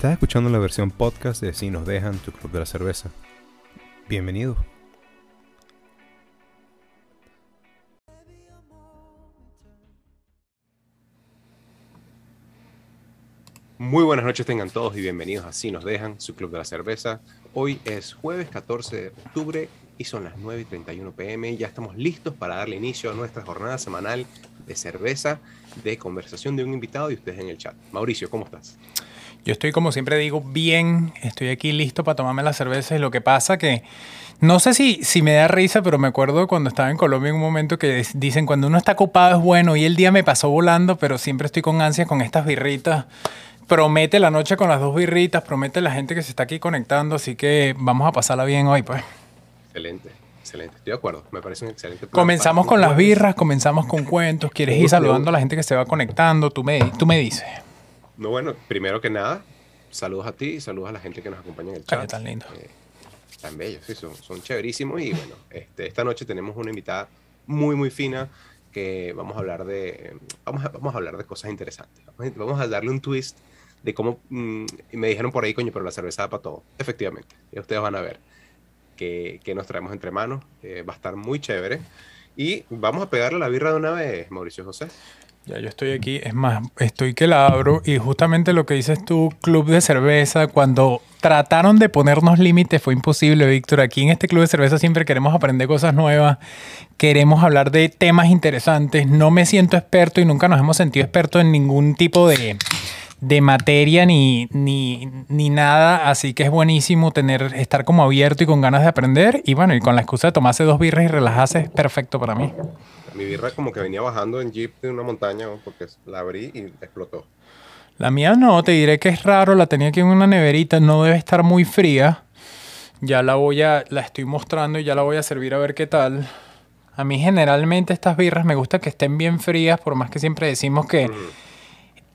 Estás escuchando la versión podcast de Si nos dejan tu club de la cerveza. Bienvenido. Muy buenas noches tengan todos y bienvenidos a Si nos dejan su club de la cerveza. Hoy es jueves 14 de octubre y son las 9 y 31 pm. Ya estamos listos para darle inicio a nuestra jornada semanal de cerveza, de conversación de un invitado y ustedes en el chat. Mauricio, ¿cómo estás? Yo estoy, como siempre digo, bien. Estoy aquí listo para tomarme la cerveza. Y lo que pasa que no sé si, si me da risa, pero me acuerdo cuando estaba en Colombia en un momento que dicen cuando uno está ocupado es bueno. Y el día me pasó volando, pero siempre estoy con ansias con estas birritas. Promete la noche con las dos birritas, promete la gente que se está aquí conectando. Así que vamos a pasarla bien hoy, pues. Excelente. Excelente, estoy de acuerdo. Me parece un excelente plan Comenzamos con las birras, comenzamos con cuentos. ¿Quieres ir saludando a la gente que se va conectando? Tú me, tú me dices. No, bueno, primero que nada, saludos a ti y saludos a la gente que nos acompaña en el chat. tan lindo. Eh, tan bellos, sí, son, son chéverísimos. Y bueno, este, esta noche tenemos una invitada muy, muy fina que vamos a hablar de, vamos a, vamos a hablar de cosas interesantes. Vamos a, darle un twist de cómo, mm, y me dijeron por ahí, coño, pero la cerveza da para todo. Efectivamente, y ustedes van a ver que, que nos traemos entre manos. Eh, va a estar muy chévere. Y vamos a pegarle la birra de una vez, Mauricio José. Ya yo estoy aquí, es más, estoy que la abro y justamente lo que dices tú, club de cerveza, cuando trataron de ponernos límites fue imposible, Víctor. Aquí en este club de cerveza siempre queremos aprender cosas nuevas, queremos hablar de temas interesantes. No me siento experto y nunca nos hemos sentido expertos en ningún tipo de, de materia ni, ni, ni, nada, así que es buenísimo tener, estar como abierto y con ganas de aprender. Y bueno, y con la excusa de tomarse dos birras y relajarse es perfecto para mí. Mi birra como que venía bajando en jeep de una montaña porque la abrí y explotó. La mía no, te diré que es raro, la tenía aquí en una neverita, no debe estar muy fría. Ya la voy a, la estoy mostrando y ya la voy a servir a ver qué tal. A mí generalmente estas birras me gusta que estén bien frías, por más que siempre decimos que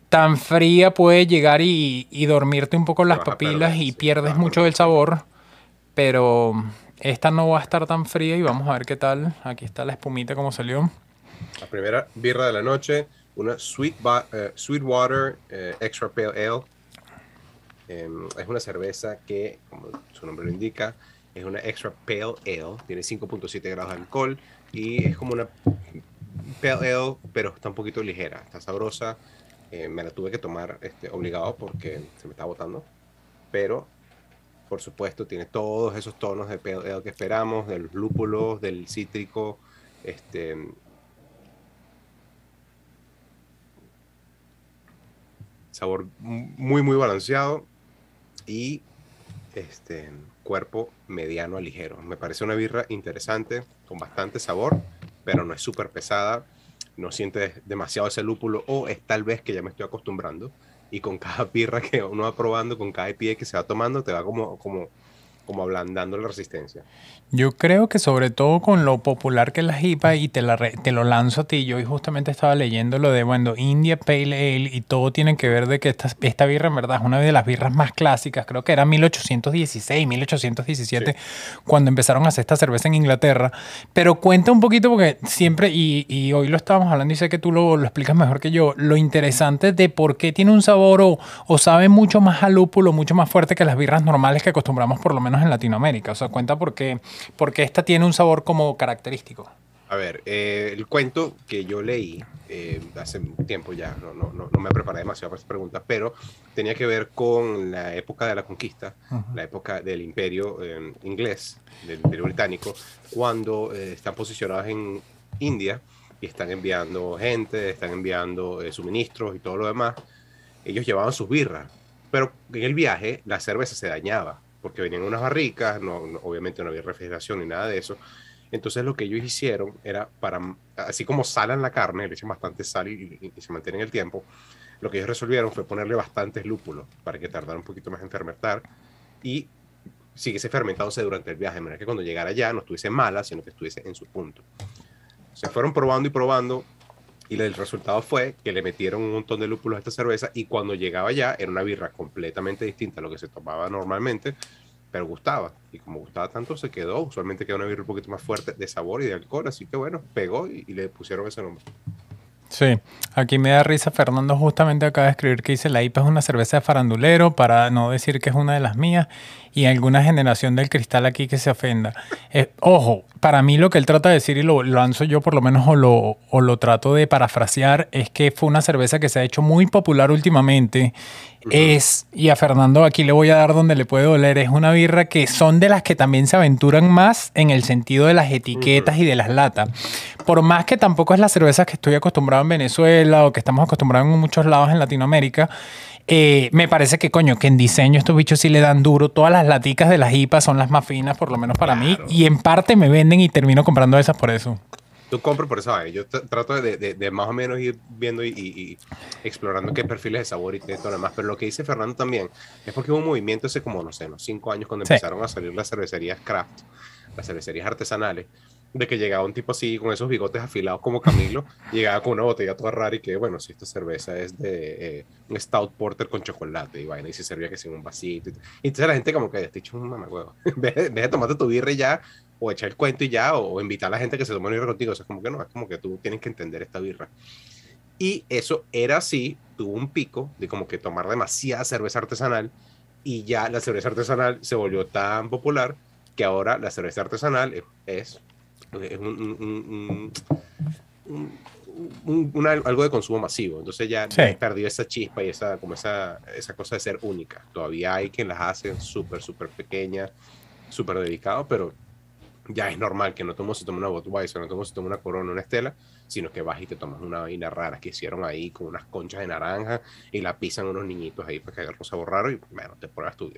tan fría puede llegar y, dormirte un poco las papilas y pierdes mucho del sabor. Pero esta no va a estar tan fría y vamos a ver qué tal. Aquí está la espumita como salió. La primera birra de la noche, una Sweet, eh, Sweetwater eh, Extra Pale Ale. Em, es una cerveza que, como su nombre lo indica, es una Extra Pale Ale. Tiene 5.7 grados de alcohol y es como una Pale Ale, pero está un poquito ligera. Está sabrosa. Eh, me la tuve que tomar este, obligado porque se me estaba botando. Pero por supuesto, tiene todos esos tonos de pale que esperamos, de los lúpulos, del cítrico, este, sabor muy, muy balanceado y este, cuerpo mediano a ligero. Me parece una birra interesante, con bastante sabor, pero no es súper pesada, no siente demasiado ese lúpulo o es tal vez que ya me estoy acostumbrando y con cada pirra que uno va probando, con cada pie que se va tomando, te va como, como, como ablandando la resistencia. Yo creo que sobre todo con lo popular que es la hipa y te, la te lo lanzo a ti, yo justamente estaba leyendo lo de, bueno, India Pale Ale y todo tiene que ver de que esta, esta birra en verdad es una de las birras más clásicas, creo que era 1816, 1817, cuando empezaron a hacer esta cerveza en Inglaterra, pero cuenta un poquito porque siempre, y, y hoy lo estábamos hablando y sé que tú lo, lo, explicas mejor que yo, lo interesante de por qué tiene un sabor o, o sabe mucho más a lúpulo, mucho más fuerte que las birras normales que acostumbramos por lo menos en Latinoamérica, o sea, cuenta por qué porque esta tiene un sabor como característico. A ver, eh, el cuento que yo leí eh, hace tiempo ya, no, no, no, me preparé demasiado para esta pregunta, pero tenía que ver con la época de la conquista, la época del imperio eh, inglés, del imperio británico, cuando están posicionados en India y están enviando gente, están enviando suministros y todo lo demás. Ellos llevaban sus birras, pero en el viaje la cerveza se dañaba porque venían unas barricas, no, obviamente no había refrigeración ni nada de eso. Entonces lo que ellos hicieron era para, así como salan la carne, le echan bastante sal y, se mantienen el tiempo, lo que ellos resolvieron fue ponerle bastantes lúpulos para que tardara un poquito más en fermentar y siguiese fermentándose durante el viaje, de manera que cuando llegara allá no estuviese mala, sino que estuviese en su punto. Se fueron probando y probando y el resultado fue que le metieron un montón de lúpulos a esta cerveza y cuando llegaba ya era una birra completamente distinta a lo que se tomaba normalmente, pero gustaba. Y como gustaba tanto se quedó. Usualmente queda una birra un poquito más fuerte de sabor y de alcohol, así que bueno, pegó y, le pusieron ese nombre. Sí, aquí me da risa Fernando justamente acaba de escribir que dice la IPA es una cerveza de farandulero para no decir que es una de las mías y alguna generación del cristal aquí que se ofenda. Eh, ojo, para mí lo que él trata de decir y lo, lanzo yo por lo menos o lo, o lo trato de parafrasear es que fue una cerveza que se ha hecho muy popular últimamente. Es, y a Fernando aquí le voy a dar donde le puede doler, es una birra que son de las que también se aventuran más en el sentido de las etiquetas y de las latas. Por más que tampoco es la cerveza que estoy acostumbrado en Venezuela o que estamos acostumbrados en muchos lados en Latinoamérica, eh, me parece que, coño, que en diseño estos bichos sí le dan duro. Todas las laticas de las IPA son las más finas, por lo menos para mí. Y en parte me venden y termino comprando esas por eso. Tú compro por eso, yo trato de, de, más o menos ir viendo y, explorando qué perfiles de sabor y todo lo demás. Pero lo que dice Fernando también es porque hubo un movimiento hace como, no sé, unos cinco años cuando empezaron a salir las cervecerías craft, las cervecerías artesanales, de que llegaba un tipo así con esos bigotes afilados como Camilo, llegaba con una botella toda rara y que, bueno, si esta cerveza es de eh, un Stout Porter con chocolate y vaina, y se servía que sin un vasito. Y, entonces la gente como que, te hecho un mamacuevo, deja de tomarte tu birra ya, o echar el cuento y ya, o, invitar a la gente que se tome una birra contigo. O sea, como que no, es como que tú tienes que entender esta birra. Y eso era así, tuvo un pico de como que tomar demasiada cerveza artesanal y ya la cerveza artesanal se volvió tan popular que ahora la cerveza artesanal es es un, algo de consumo masivo. Entonces ya perdió esa chispa y esa, como esa, esa cosa de ser única. Todavía hay quien las hace súper, súper pequeñas, súper dedicado, pero ya es normal que no tomes se tome una Budweiser, no tomes se tome una Corona, una Estela, sino que vas y te tomas una vaina rara que hicieron ahí con unas conchas de naranja y la pisan unos niñitos ahí para que haga un sabor raro y bueno, te pruebas tu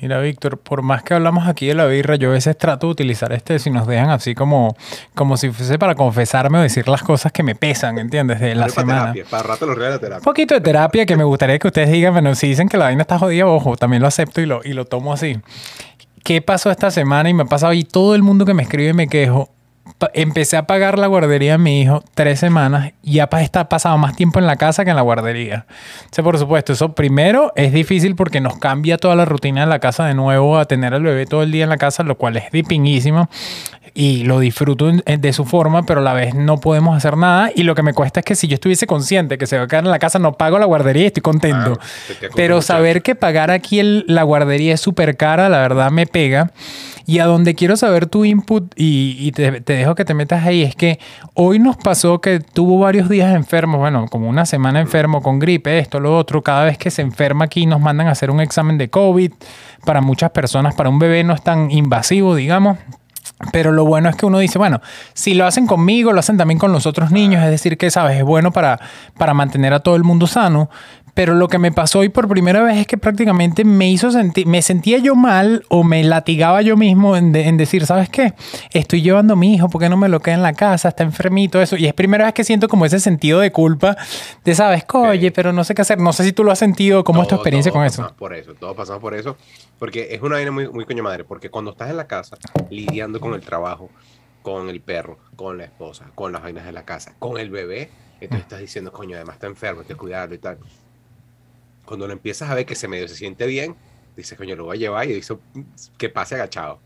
Mira, Víctor, por más que hablamos aquí de la birra, yo a veces trato de utilizar este si nos dejan así como, como si fuese para confesarme o decir las cosas que me pesan, ¿entiendes? De la semana. para rato los de terapia. Un poquito de terapia que me gustaría que ustedes digan, bueno, si dicen que la vaina está jodida, ojo, también lo acepto y lo, y lo tomo así. ¿Qué pasó esta semana? Y me ha pasado y todo el mundo que me escribe me quejo empecé a pagar la guardería de mi hijo tres semanas y ya está pasado más tiempo en la casa que en la guardería. O por supuesto, eso primero es difícil porque nos cambia toda la rutina de la casa de nuevo a tener al bebé todo el día en la casa, lo cual es dipinguísimo y lo disfruto de su forma, pero a la vez no podemos hacer nada. Y lo que me cuesta es que si yo estuviese consciente que se va a quedar en la casa, no pago la guardería y estoy contento. pero saber que pagar aquí la guardería es súper cara, la verdad me pega. Y a donde quiero saber tu input y, te, dejo que te metas ahí, es que hoy nos pasó que tuvo varios días enfermos, bueno, como una semana enfermo con gripe, esto, lo otro. Cada vez que se enferma aquí nos mandan a hacer un examen de COVID. Para muchas personas, para un bebé no es tan invasivo, digamos. Pero lo bueno es que uno dice, bueno, si lo hacen conmigo, lo hacen también con los otros niños, es decir, que, ¿sabes? Es bueno para, para mantener a todo el mundo sano, pero lo que me pasó hoy por primera vez es que prácticamente me hizo sentir, me sentía yo mal o me latigaba yo mismo en, decir, ¿sabes qué? Estoy llevando a mi hijo, ¿por qué no me lo queda en la casa? Está enfermito, eso. Y es primera vez que siento como ese sentido de culpa de, ¿sabes? Oye, pero no sé qué hacer. No sé si tú lo has sentido, ¿cómo es tu experiencia con eso? Por eso, todos pasamos por eso, porque es una vaina muy, muy coño madre, porque cuando estás en la casa lidiando con el trabajo, con el perro, con la esposa, con las vainas de la casa, con el bebé, entonces estás diciendo, coño, además está enfermo, hay que cuidarlo y tal cuando lo empiezas a ver que se medio se siente bien, dices, coño, lo voy a llevar y dice que pase agachado.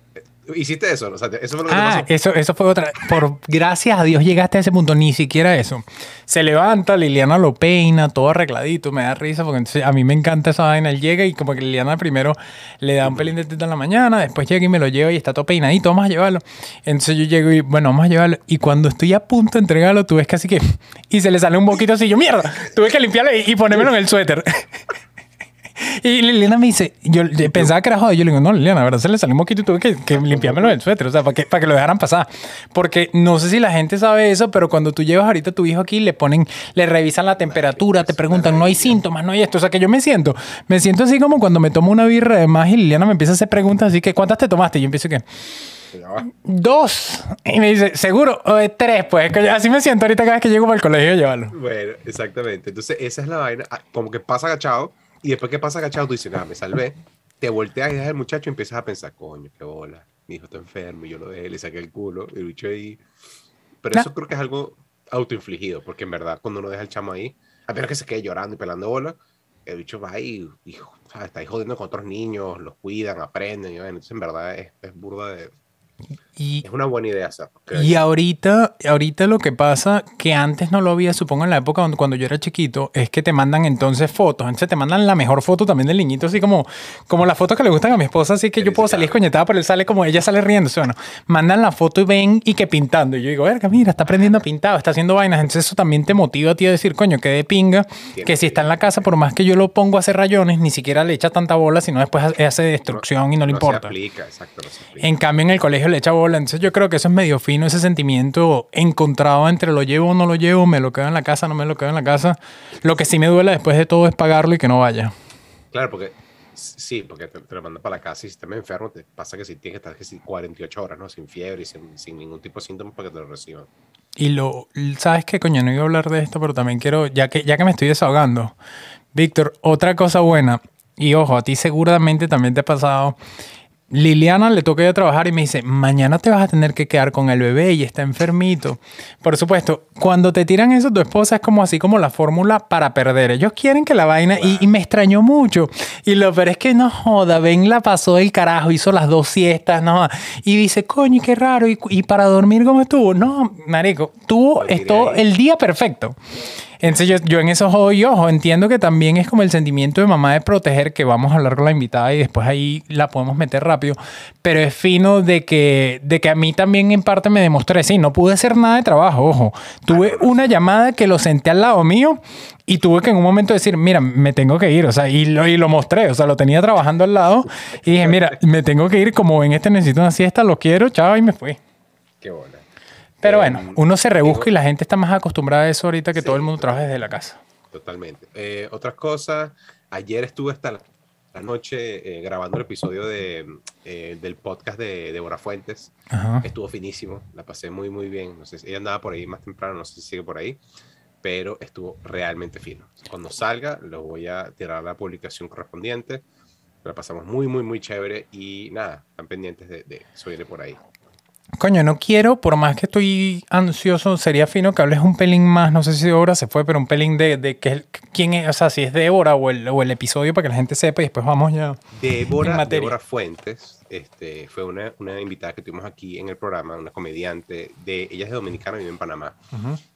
¿Hiciste eso? eso fue lo que ah, Eso, eso fue otra. Por gracias a Dios llegaste a ese punto, ni siquiera eso. Se levanta, Liliana lo peina, todo arregladito, me da risa, porque a mí me encanta esa vaina. Él llega y como que Liliana primero le da un pelín de teta en la mañana, después llega y me lo lleva y está todo peinadito, vamos a llevarlo. Entonces yo llego y, bueno, vamos a llevarlo. Y cuando estoy a punto de entregarlo, tú ves casi que. Y se le sale un poquito así, yo, mierda, tuve que limpiarlo y, y ponérmelo en el suéter. Y Liliana me dice, yo pensaba que era jodido. Yo le digo, no, Liliana, la verdad se le salió un poquito y tuve que, que limpiármelo del suéter, o sea, para que, para que lo dejaran pasar. Porque no sé si la gente sabe eso, pero cuando tú llevas ahorita a tu hijo aquí, le ponen, le revisan la temperatura, te preguntan, no hay síntomas, no hay esto. O sea, que yo me siento, me siento así como cuando me tomo una birra de más y Liliana me empieza a hacer preguntas así que, ¿cuántas te tomaste? Y yo empiezo que... Dos. Y me dice, seguro, o de tres, pues. Así me siento ahorita cada vez que llego para el colegio a llevarlo. Bueno, exactamente. Entonces, esa es la vaina. Ah, como que pasa agachado y después que pasa agachado, tú dices, nada, me salvé. Te volteas y dejas al muchacho y empiezas a pensar, coño, qué bola. Mi hijo está enfermo y yo lo dejé, le saqué el culo, el bicho ahí. Pero eso creo que es algo autoinfligido, porque en verdad, cuando uno deja el chamo ahí, a menos que se quede llorando y pelando bola, el bicho va ahí y, está ahí jodiendo con otros niños, los cuidan, aprenden. Y, bueno, entonces, en verdad, es, es burda de, Y, es una buena idea hacerlo. Y ahorita, ahorita lo que pasa, que antes no lo había, supongo en la época cuando, cuando yo era chiquito, es que te mandan entonces fotos. Entonces te mandan la mejor foto también del niñito, así como, como las fotos que le gustan a mi esposa, así que yo puedo salir escoñetada, pero él sale como, ella sale riendo. bueno, mandan la foto y ven y que pintando. Y yo digo, verga, mira, está aprendiendo pintado, está haciendo vainas. Entonces eso también te motiva a ti a decir, coño, que de pinga, que si está en la casa, por más que yo lo pongo a hacer rayones, ni siquiera le echa tanta bola, sino después hace destrucción y no le importa. aplica, exacto, no se aplica. En cambio, en el colegio le echa bola. Entonces yo creo que eso es medio fino, ese sentimiento encontrado entre lo llevo o no lo llevo, me lo quedo en la casa, no me lo quedo en la casa. Lo que sí me duele después de todo es pagarlo y que no vaya. Claro, porque sí, porque te, lo mandan para la casa y si estás enfermo, te pasa que si tienes que estar 48 horas, ¿no? Sin fiebre y sin, ningún tipo de síntomas para que te lo reciban. Y lo, ¿sabes qué, coño? No iba a hablar de esto, pero también quiero, ya que, ya que me estoy desahogando, Víctor, otra cosa buena, y ojo, a ti seguramente también te ha pasado, Liliana le toca ir a trabajar y me dice, mañana te vas a tener que quedar con el bebé y está enfermito. Por supuesto, cuando te tiran eso, tu esposa es como así como la fórmula para perder. Ellos quieren que la vaina, y, me extrañó mucho. Y lo peor es que no joda, ven, la pasó del carajo, hizo las dos siestas, no. Y dice, coño, qué raro, y, y para dormir, ¿cómo estuvo? No, marico, tuvo esto el día perfecto. Entonces yo, en esos ojos y ojo, entiendo que también es como el sentimiento de mamá de proteger, que vamos a hablar con la invitada y después ahí la podemos meter rápido, pero es fino de que, de que a mí también en parte me demostré, sí, no pude hacer nada de trabajo, ojo, tuve una llamada que lo senté al lado mío y tuve que en un momento decir, mira, me tengo que ir, o sea, y lo, y lo mostré, o sea, lo tenía trabajando al lado y dije, mira, me tengo que ir, como en este necesito una siesta, lo quiero, chao, y me fui. Qué bueno. Pero bueno, em, uno se rebusca y la gente está más acostumbrada a eso ahorita que todo el mundo trabaja desde la casa. Totalmente. Eh, otras cosas, ayer estuve hasta la noche eh, grabando el episodio de, eh, del podcast de Débora Fuentes. Estuvo finísimo, la pasé muy, muy bien. No sé, ella andaba por ahí más temprano, no sé si sigue por ahí, pero estuvo realmente fino. Cuando salga, lo voy a tirar a la publicación correspondiente. La pasamos muy, muy, muy chévere y nada, están pendientes de, de eso viene por ahí. Coño, no quiero, por más que estoy ansioso, sería fino que hables un pelín más, no sé si Débora se fue, pero un pelín de, de que, quién es, o sea, si es Débora o el, o el episodio para que la gente sepa y después vamos ya. Débora, Débora Fuentes este, fue una, una, invitada que tuvimos aquí en el programa, una comediante, de, ella es dominicana, vive en Panamá,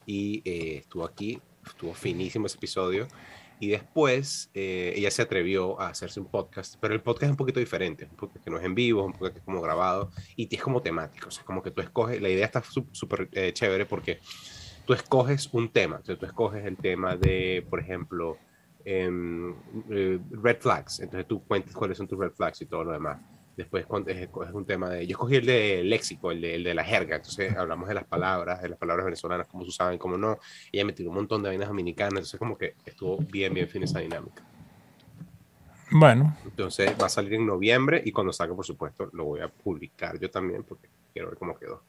y eh, estuvo aquí, estuvo finísimo ese episodio. Y después eh, ella se atrevió a hacerse un podcast, pero el podcast es un poquito diferente, un podcast que no es en vivo, un podcast que es como grabado y es como temático, o como que tú escoges, la idea está súper eh, chévere porque tú escoges un tema, sea, tú escoges el tema de, por ejemplo, em, eh, red flags, entonces tú cuentas cuáles son tus red flags y todo lo demás. Después es, un tema de... Yo escogí el de léxico, el de, el de, la jerga. Entonces hablamos de las palabras, de las palabras venezolanas, cómo se usaban, cómo no. Y ella me tiró un montón de vainas dominicanas. Entonces como que estuvo bien, bien fin esa dinámica. Bueno. Entonces va a salir en noviembre y cuando salga, por supuesto, lo voy a publicar yo también porque quiero ver cómo quedó.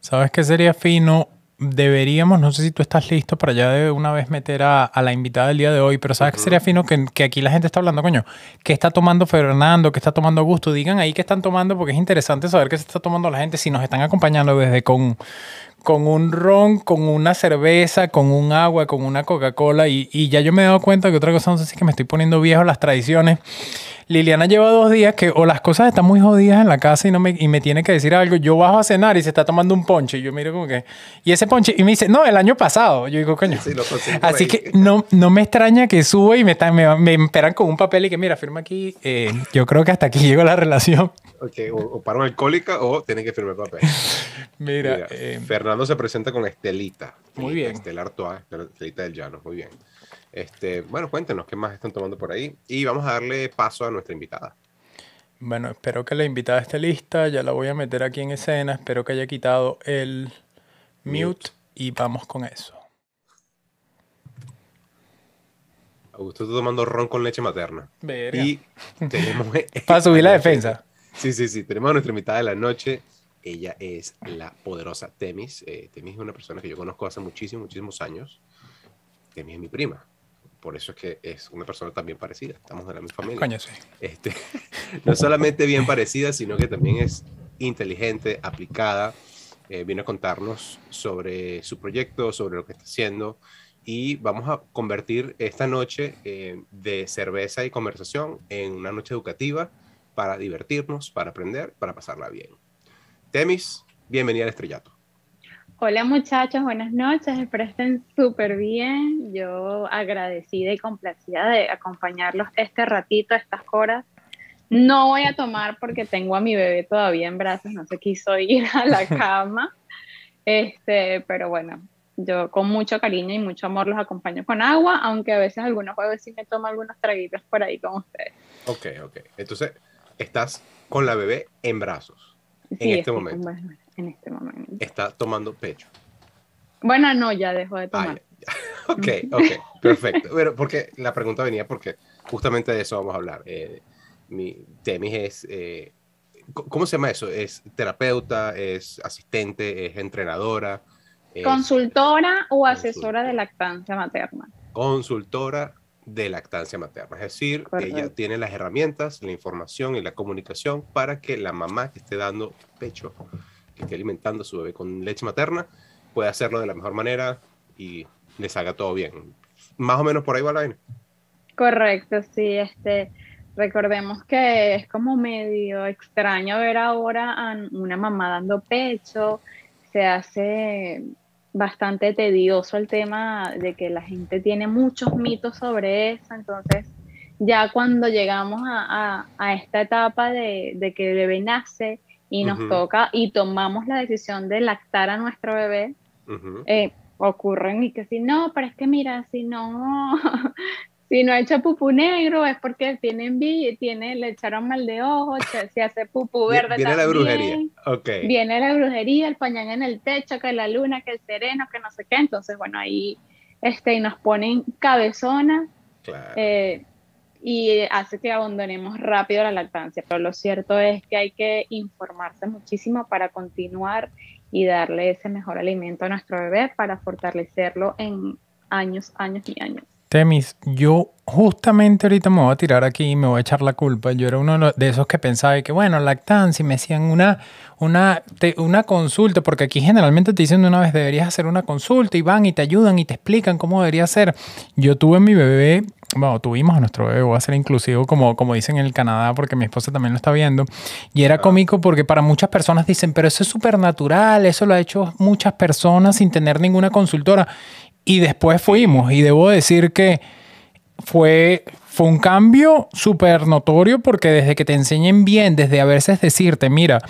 ¿Sabes qué sería fino? Deberíamos, no sé si tú estás listo para ya de una vez meter a, la invitada del día de hoy, pero sabes que sería fino que, que, aquí la gente está hablando, coño, ¿qué está tomando Fernando? ¿Qué está tomando Augusto? Digan ahí qué están tomando porque es interesante saber qué se está tomando la gente si nos están acompañando desde con, con un ron, con una cerveza, con un agua, con una Coca-Cola y, y, ya yo me he dado cuenta que otra cosa, no sé si es que me estoy poniendo viejo las tradiciones Liliana lleva dos días que o las cosas están muy jodidas en la casa y, no me, y me tiene que decir algo. Yo bajo a cenar y se está tomando un ponche. Y yo miro como que... Y ese ponche... Y me dice, no, el año pasado. Yo digo, coño. Así que no, no me extraña que suba y me, me, esperan con un papel y que, mira, firma aquí. Eh, yo creo que hasta aquí llegó la relación. Okay, o, paro alcohólica o tiene que firmar papel. Mira, eh, Fernando se presenta con Estelita. Muy bien. Estela Artois, Estelita del Llano. Muy bien. Este, bueno, cuéntenos qué más están tomando por ahí y vamos a darle paso a nuestra invitada. Bueno, espero que la invitada esté lista, ya la voy a meter aquí en escena, espero que haya quitado el mute, y vamos con eso. Augusto está tomando ron con leche materna. Y tenemos... Para subir la defensa. Sí, sí, sí, tenemos a nuestra invitada de la noche. Ella es la poderosa Temis. Eh, Temis es una persona que yo conozco hace muchísimos, muchísimos años. Temis es mi prima por eso es que es una persona también parecida, estamos de la misma familia. Coño, sí. este, no solamente bien parecida, sino que también es inteligente, aplicada, eh, viene a contarnos sobre su proyecto, sobre lo que está haciendo y vamos a convertir esta noche eh, de cerveza y conversación en una noche educativa para divertirnos, para aprender, para pasarla bien. Temis, bienvenida al estrellato. Hola muchachos, buenas noches, espero estén súper bien. Yo agradecida y complacida de acompañarlos este ratito, estas horas. No voy a tomar porque tengo a mi bebé todavía en brazos, no se quiso ir a la cama. Este, pero bueno, yo con mucho cariño y mucho amor los acompaño con agua, aunque a veces algunos jueves sí me tomo algunos traguitos por ahí con ustedes. Ok, ok. Entonces, estás con la bebé en brazos en este momento. En este momento. Está tomando pecho. Bueno, no, ya dejó de tomar. ok, ok, perfecto. Pero porque la pregunta venía porque justamente de eso vamos a hablar. Eh, mi temis es, eh, ¿cómo se llama eso? ¿Es terapeuta? ¿Es asistente? ¿Es entrenadora? Consultora o asesora de lactancia materna. Consultora de lactancia materna. Es decir, ella tiene las herramientas, la información y la comunicación para que la mamá que esté dando pecho, que esté alimentando a su bebé con leche materna, pueda hacerlo de la mejor manera y les haga todo bien. Más o menos por ahí va la vaina. Correcto, sí. Este, recordemos que es como medio extraño ver ahora a una mamá dando pecho. Se hace bastante tedioso el tema de que la gente tiene muchos mitos sobre eso, entonces ya cuando llegamos a, esta etapa de, que el bebé nace y nos toca y tomamos la decisión de lactar a nuestro bebé, eh, ocurren y que si no, pero es que mira, si no, si no echa pupú negro es porque tiene tiene, le echaron mal de ojo, se hace pupú verde Viene la brujería, Viene la brujería, el pañal en el techo, que la luna, que el sereno, que no sé qué. Entonces, bueno, ahí este, nos ponen cabezonas eh, y hace que abandonemos rápido la lactancia. Pero lo cierto es que hay que informarse muchísimo para continuar y darle ese mejor alimento a nuestro bebé para fortalecerlo en años, años y años. Temis, yo justamente ahorita me voy a tirar aquí y me voy a echar la culpa. Yo era uno de esos que pensaba que, bueno, lactancia, y me hacían una, una, una consulta, porque aquí generalmente te dicen de una vez deberías hacer una consulta y van y te ayudan y te explican cómo debería ser. Yo tuve mi bebé, bueno, tuvimos a nuestro bebé, voy a ser inclusivo como, como dicen en el Canadá, porque mi esposa también lo está viendo. Y era cómico porque para muchas personas dicen, pero eso es súper natural, eso lo ha hecho muchas personas sin tener ninguna consultora. Y después fuimos, y debo decir que fue, fue un cambio súper notorio porque desde que te enseñen bien, desde a veces decirte, mira,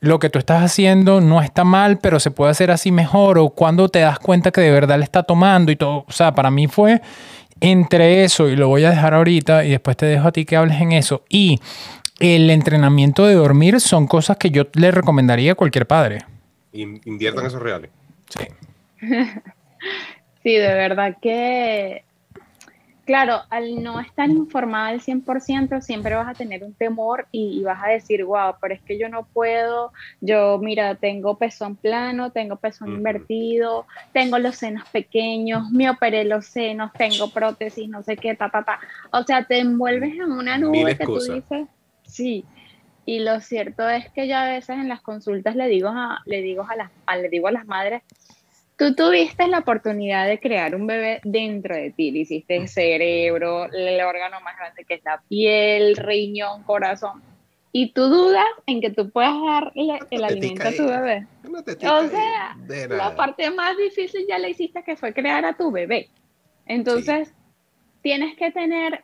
lo que tú estás haciendo no está mal, pero se puede hacer así mejor, o cuando te das cuenta que de verdad le está tomando y todo. O sea, para mí fue entre eso, y lo voy a dejar ahorita, y después te dejo a ti que hables en eso, y el entrenamiento de dormir son cosas que yo le recomendaría a cualquier padre. Inviertan esos reales. Sí. Sí, de verdad que, claro, al no estar informada al 100%, siempre vas a tener un temor y, vas a decir, wow, pero es que yo no puedo, yo, mira, tengo pezón plano, tengo pezón invertido, tengo los senos pequeños, me operé los senos, tengo prótesis, no sé qué, ta, ta, ta. O sea, te envuelves en una nube que tú dices, sí. Y lo cierto es que ya a veces en las consultas le digo a, le digo a las, le digo a las madres, Tú tuviste la oportunidad de crear un bebé dentro de ti, le hiciste el cerebro, el órgano más grande que es la piel, riñón, corazón. Y tú dudas en que tú puedas darle el alimento a tu bebé. o sea, la parte más difícil ya la hiciste que fue crear a tu bebé. Entonces, tienes que tener,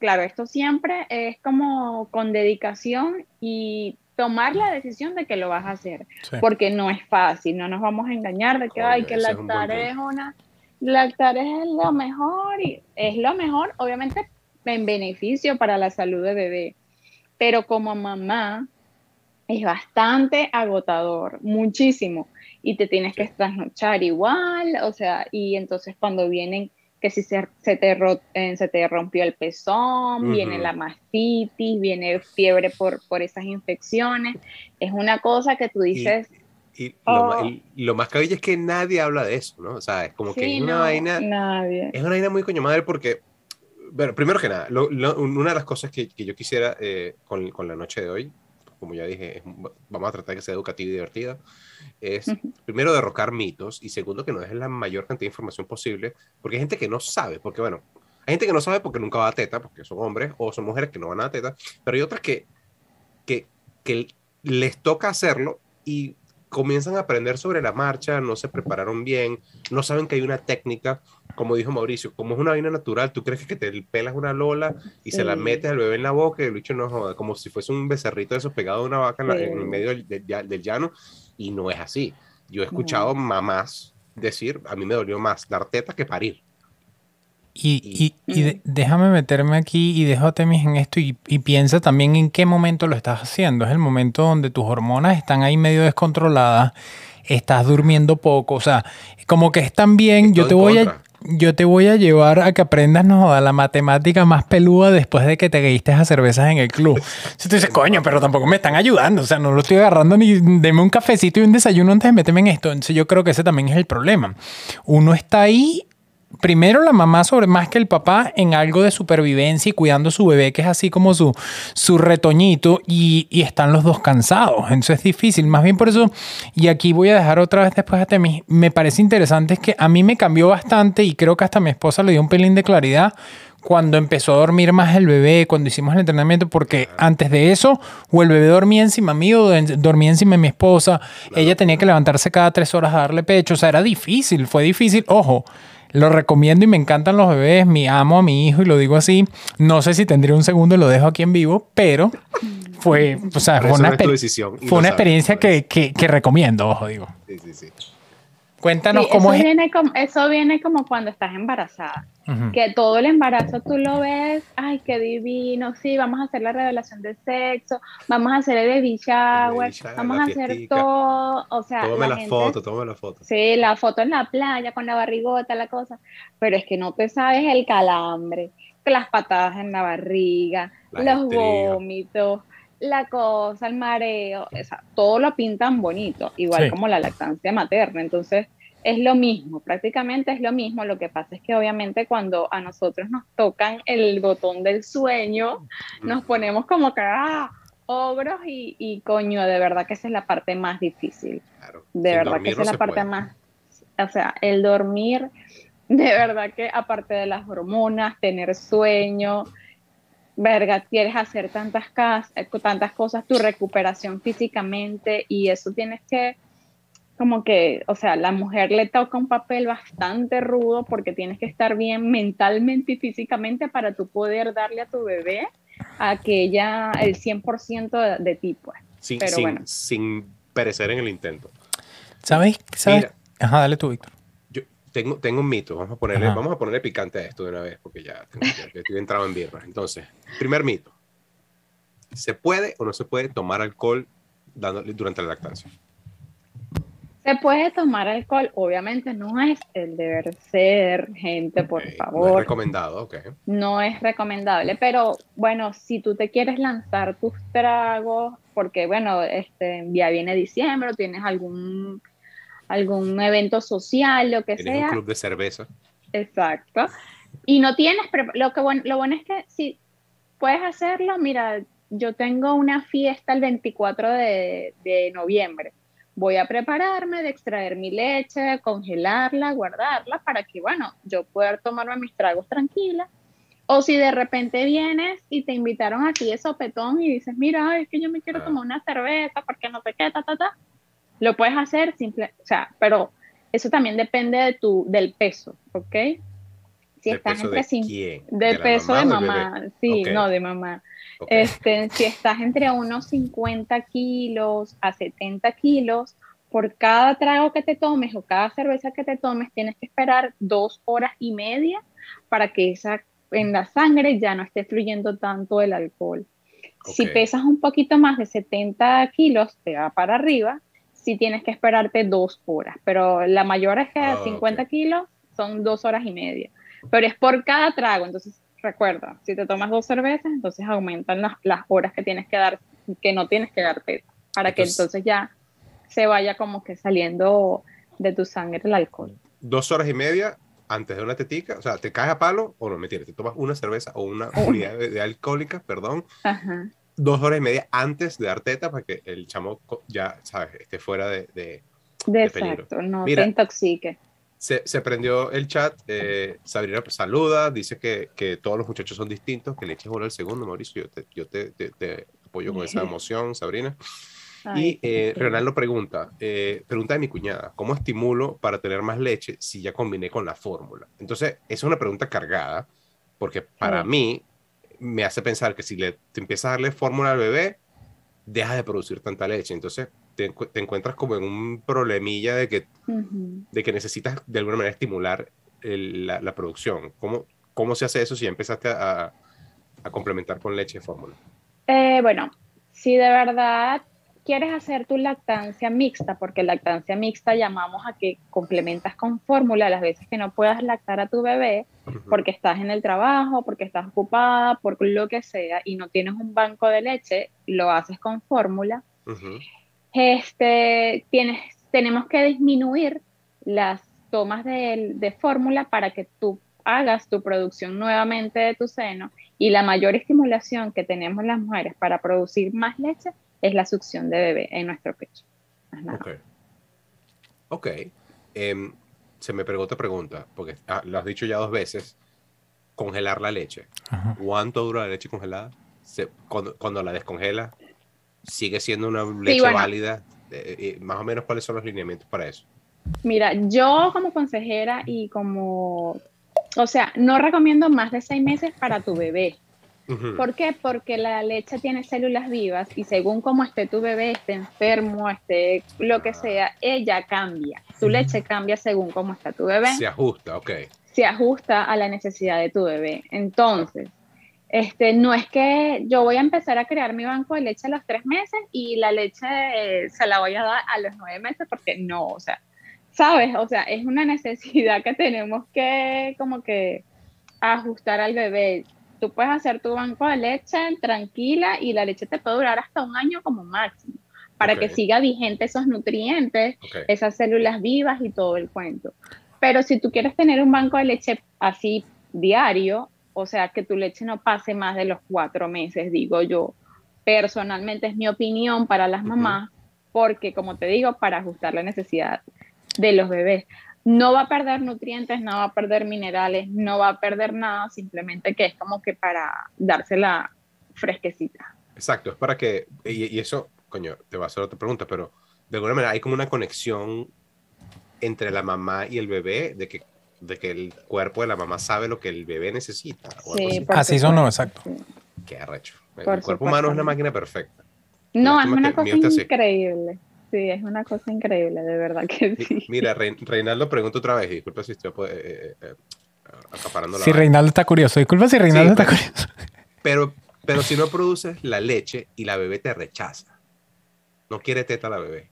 claro, esto siempre es como con dedicación y tomar la decisión de que lo vas a hacer, porque no es fácil, no nos vamos a engañar de que hay que lactar es, una, lactar es lo mejor y es lo mejor, obviamente en beneficio para la salud de bebé, pero como mamá es bastante agotador, muchísimo, y te tienes que trasnochar igual, o sea, y entonces cuando vienen que si se, se, te, eh, se te rompió el pezón, viene la mastitis, viene fiebre por, por esas infecciones. Es una cosa que tú dices... Y, oh". lo, más cabilla es que nadie habla de eso, ¿no? O sea, es como que es una vaina... Nadie. Es una vaina muy coño madre porque... Bueno, primero que nada, una de las cosas que, que yo quisiera eh, con, con la noche de hoy, como ya dije, vamos a tratar que sea educativa y divertida, es primero derrocar mitos y segundo que nos dejen la mayor cantidad de información posible, porque hay gente que no sabe, porque bueno, hay gente que no sabe porque nunca va a teta, porque son hombres o son mujeres que no van a teta, pero hay otras que, que, que les toca hacerlo y comienzan a aprender sobre la marcha, no se prepararon bien, no saben que hay una técnica, como dijo Mauricio, como es una vaina natural, tú crees que te pelas una lola y se la metes al bebé en la boca y el bicho no joda, como si fuese un becerrito de esos pegado a una vaca en, el medio del, llano, y no es así. Yo he escuchado mamás decir, a mí me dolió más dar teta que parir. Y, y, déjame meterme aquí y déjate en esto y, piensa también en qué momento lo estás haciendo. Es el momento donde tus hormonas están ahí medio descontroladas, estás durmiendo poco, o sea, como que están bien, yo te voy a yo te voy a llevar a que aprendas no, a la matemática más peluda después de que te guiste a cervezas en el club. Si tú dices, coño, pero tampoco me están ayudando, o sea, no lo estoy agarrando ni deme un cafecito y un desayuno antes de meterme en esto. Entonces yo creo que ese también es el problema. Uno está ahí primero la mamá sobre más que el papá en algo de supervivencia y cuidando su bebé, que es así como su, su retoñito, y, están los dos cansados. Entonces es difícil. Más bien por eso, y aquí voy a dejar otra vez después a Temis, me parece interesante es que a mí me cambió bastante y creo que hasta mi esposa le dio un pelín de claridad cuando empezó a dormir más el bebé, cuando hicimos el entrenamiento, porque antes de eso, o el bebé dormía encima mío, dormía encima de mi esposa, ella tenía que levantarse cada tres horas a darle pecho, o sea, era difícil, fue difícil, ojo, lo recomiendo y me encantan los bebés. Mi amo a mi hijo y lo digo así. No sé si tendría un segundo y lo dejo aquí en vivo, pero fue, o sea, fue una, fue una experiencia que, que, que, recomiendo, ojo, digo. Sí, sí, sí. Cuéntanos cómo eso Viene como, eso viene como cuando estás embarazada. Que todo el embarazo tú lo ves, ay, qué divino, sí, vamos a hacer la revelación de sexo, vamos a hacer el baby shower, vamos a hacer todo, o sea. Tómame la, foto, tómame la foto. Sí, la foto en la playa con la barrigota, la cosa. Pero es que no te sabes el calambre, las patadas en la barriga, los vómitos la cosa, el mareo, o sea, todo lo pintan bonito, igual como la lactancia materna. Entonces, es lo mismo, prácticamente es lo mismo. Lo que pasa es que obviamente cuando a nosotros nos tocan el botón del sueño, nos ponemos como que, ah, ogros y, coño, de verdad que esa es la parte más difícil. De verdad que esa es la parte más, o sea, el dormir, de verdad que aparte de las hormonas, tener sueño, verga, quieres hacer tantas, tantas cosas, tu recuperación físicamente y eso tienes que como que, o sea, la mujer le toca un papel bastante rudo porque tienes que estar bien mentalmente y físicamente para tú poder darle a tu bebé aquella, el 100% de, de ti, pues. Sin, sin, perecer en el intento. ¿Sabes? ¿Sabes? Ajá, dale tú, Víctor. Tengo, tengo un mito, vamos a, ponerle, vamos a ponerle picante a esto de una vez porque ya, estoy entrado en birra. Entonces, primer mito. ¿Se puede o no se puede tomar alcohol durante la lactancia? Se puede tomar alcohol, obviamente no es el deber ser, gente, por favor. No es recomendado, ok. No es recomendable, pero bueno, si tú te quieres lanzar tus tragos, porque bueno, este, ya viene diciembre, tienes algún, algún evento social, lo que ¿Tienes sea. un club de cerveza. Exacto. Y no tienes, lo, que bueno, lo bueno es que si puedes hacerlo, mira, yo tengo una fiesta el 24 de, de noviembre voy a prepararme de extraer mi leche, congelarla, guardarla para que, bueno, yo pueda tomarme mis tragos tranquila. O si de repente vienes y te invitaron aquí de sopetón y dices, mira, es que yo me quiero ah. tomar una cerveza porque no sé qué, ta, ta, ta, lo puedes hacer simple, o sea, pero eso también depende de tu, del peso, ¿ok? Si estás entre de quién? De, peso de mamá, sí, no, de mamá. Este, si estás entre unos 50 kilos a 70 kilos, por cada trago que te tomes o cada cerveza que te tomes, tienes que esperar dos horas y media para que esa, en la sangre ya no esté fluyendo tanto el alcohol. Si pesas un poquito más de 70 kilos, te va para arriba, si tienes que esperarte dos horas, pero la mayor es que a 50 kilos son dos horas y media, pero es por cada trago, entonces recuerda, si te tomas dos cervezas, entonces aumentan las, horas que tienes que dar, que no tienes que darte, para que entonces ya se vaya como que saliendo de tu sangre el alcohol. Dos horas y media antes de una tetica, o sea, te caes a palo o no, me te tomas una cerveza o una unidad de, alcohólica, perdón, dos horas y media antes de dar teta para que el chamo ya, sabes, esté fuera de, de, de Exacto, no te intoxique se, prendió el chat. Eh, Sabrina saluda, dice que, que, todos los muchachos son distintos, que le eches bola al segundo, Mauricio. Yo te, yo te, te, apoyo con esa emoción, Sabrina. y eh, Renaldo pregunta, eh, pregunta de mi cuñada, ¿cómo estimulo para tener más leche si ya combiné con la fórmula? Entonces, es una pregunta cargada, porque para mí me hace pensar que si le, te empiezas a darle fórmula al bebé, deja de producir tanta leche. Entonces, te, encuentras como en un problemilla de que, de que necesitas de alguna manera estimular la, producción. ¿Cómo, ¿Cómo se hace eso si empezaste a, a complementar con leche de fórmula? Eh, bueno, si de verdad quieres hacer tu lactancia mixta, porque lactancia mixta llamamos a que complementas con fórmula las veces que no puedas lactar a tu bebé, porque estás en el trabajo, porque estás ocupada, por lo que sea, y no tienes un banco de leche, lo haces con fórmula. este, tienes, tenemos que disminuir las tomas de, de fórmula para que tú hagas tu producción nuevamente de tu seno y la mayor estimulación que tenemos las mujeres para producir más leche es la succión de bebé en nuestro pecho. Ok. Ok. Em, se me pegó otra pregunta, porque ah, lo has dicho ya dos veces. Congelar la leche. ¿Cuánto dura la leche congelada? cuando, la descongela, ¿sigue siendo una leche válida? Eh, eh, más o menos, ¿cuáles son los lineamientos para eso? Mira, yo como consejera y como, o sea, no recomiendo más de seis meses para tu bebé. ¿Por qué? Porque la leche tiene células vivas y según cómo esté tu bebé, esté enfermo, esté lo que sea, ella cambia. Tu leche cambia según cómo está tu bebé. Se ajusta, ok. Se ajusta a la necesidad de tu bebé. Entonces, este, no es que yo voy a empezar a crear mi banco de leche a los tres meses y la leche eh, se la voy a dar a los nueve meses porque no, o sea, ¿sabes? O sea, es una necesidad que tenemos que como que ajustar al bebé tú puedes hacer tu banco de leche tranquila y la leche te puede durar hasta un año como máximo, para que siga vigente esos nutrientes, esas células vivas y todo el cuento. Pero si tú quieres tener un banco de leche así diario, o sea, que tu leche no pase más de los cuatro meses, digo yo, personalmente es mi opinión para las mamás, porque como te digo, para ajustar la necesidad de los bebés no va a perder nutrientes, no va a perder minerales, no va a perder nada, simplemente que es como que para dársela fresquecita. Exacto, es para que, y, eso, coño, te va a hacer otra pregunta, pero de alguna manera hay como una conexión entre la mamá y el bebé, de que, de que el cuerpo de la mamá sabe lo que el bebé necesita. Sí, así. son, no, exacto. Qué arrecho. el cuerpo humano es una máquina perfecta. No, es una cosa increíble. Sí, es una cosa increíble, de verdad que sí. Mira, Reinaldo pregunta otra vez, disculpa si estoy eh, eh, eh, acaparando la. Si Reinaldo está curioso, disculpa si Reinaldo está curioso. Pero, pero si no produces la leche y la bebé te rechaza, no quiere teta la bebé.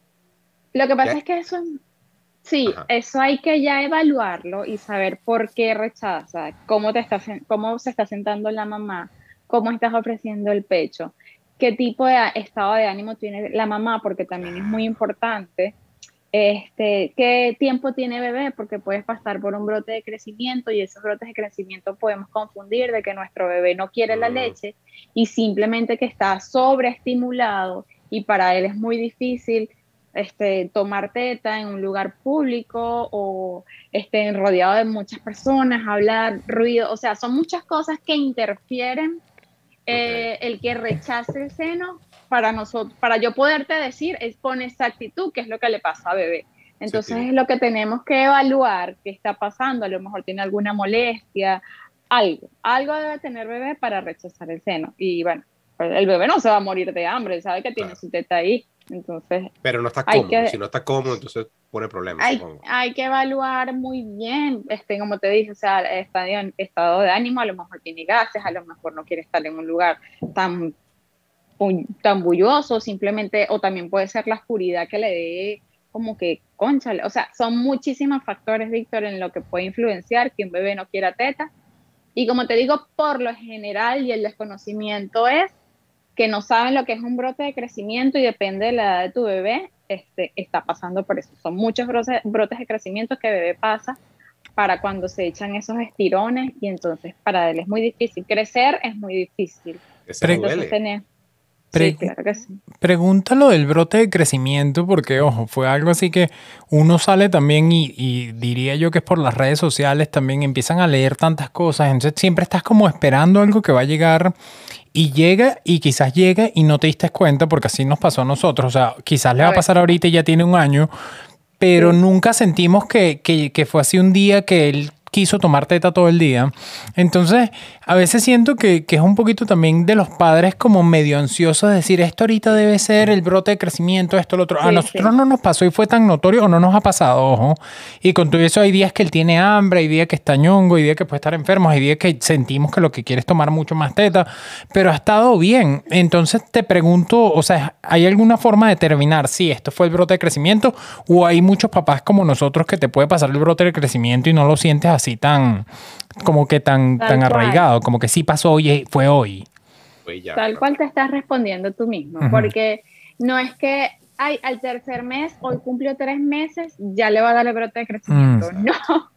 Lo que pasa es que eso, sí, eso hay que ya evaluarlo y saber por qué rechaza, cómo, te está, cómo se está sentando la mamá, cómo estás ofreciendo el pecho qué tipo de estado de ánimo tiene la mamá, porque también es muy importante. Este, qué tiempo tiene bebé, porque puedes pasar por un brote de crecimiento y esos brotes de crecimiento podemos confundir de que nuestro bebé no quiere la leche y simplemente que está sobreestimulado y para él es muy difícil este, tomar teta en un lugar público o este, rodeado de muchas personas, hablar, ruido, o sea, son muchas cosas que interfieren eh, el que rechace el seno, para nosotros, para yo poderte decir, es con exactitud qué es lo que le pasa a bebé. Entonces es lo que tenemos que evaluar, qué está pasando, a lo mejor tiene alguna molestia, algo, algo debe tener bebé para rechazar el seno. Y bueno, pues, el bebé no se va a morir de hambre, sabe que tiene su teta ahí. Entonces, pero no está cómodo, si no está cómodo, entonces pone problemas. Hay, hay, que evaluar muy bien, este, como te dije, o sea, estado, estado de ánimo, a lo mejor tiene gases, a lo mejor no quiere estar en un lugar tan, tan bulloso, simplemente, o también puede ser la oscuridad que le dé como que, concha, o sea, son muchísimos factores, Víctor, en lo que puede influenciar que un bebé no quiera teta. Y como te digo, por lo general y el desconocimiento es que no saben lo que es un brote de crecimiento y depende de la edad de tu bebé, este, está pasando por eso. Son muchos brotes, brotes de crecimiento que bebé pasa para cuando se echan esos estirones y entonces para él es muy difícil. Crecer es muy difícil. Entonces, sí, claro que sí. Pregunta lo del brote de crecimiento, porque, ojo, fue algo así que uno sale también y, y, diría yo que es por las redes sociales también empiezan a leer tantas cosas, entonces siempre estás como esperando algo que va a llegar y llega y quizás llega y no te diste cuenta porque así nos pasó a nosotros, o sea, quizás le va a pasar ahorita y ya tiene un año, pero nunca sentimos que, que, que fue así un día que él quiso tomar teta todo el día. Entonces, a veces siento que, que, es un poquito también de los padres como medio ansiosos de decir, esto ahorita debe ser el brote de crecimiento, esto, lo otro. Sí, a nosotros sí. no nos pasó y fue tan notorio o no nos ha pasado, ojo. Y con todo eso hay días que él tiene hambre, hay días que está ñongo, hay días que puede estar enfermo, hay días que sentimos que lo que quiere es tomar mucho más teta, pero ha estado bien. Entonces te pregunto, o sea, ¿hay alguna forma de determinar si esto fue el brote de crecimiento o hay muchos papás como nosotros que te puede pasar el brote de crecimiento y no lo sientes así tan como que tan, Tal tan arraigado, como que sí pasó hoy, fue hoy. Ya, Tal cual te estás respondiendo tú mismo, uh -huh. porque no es que ay, al tercer mes, hoy cumplió tres meses, ya le va a dar el brote de crecimiento. Mm. No,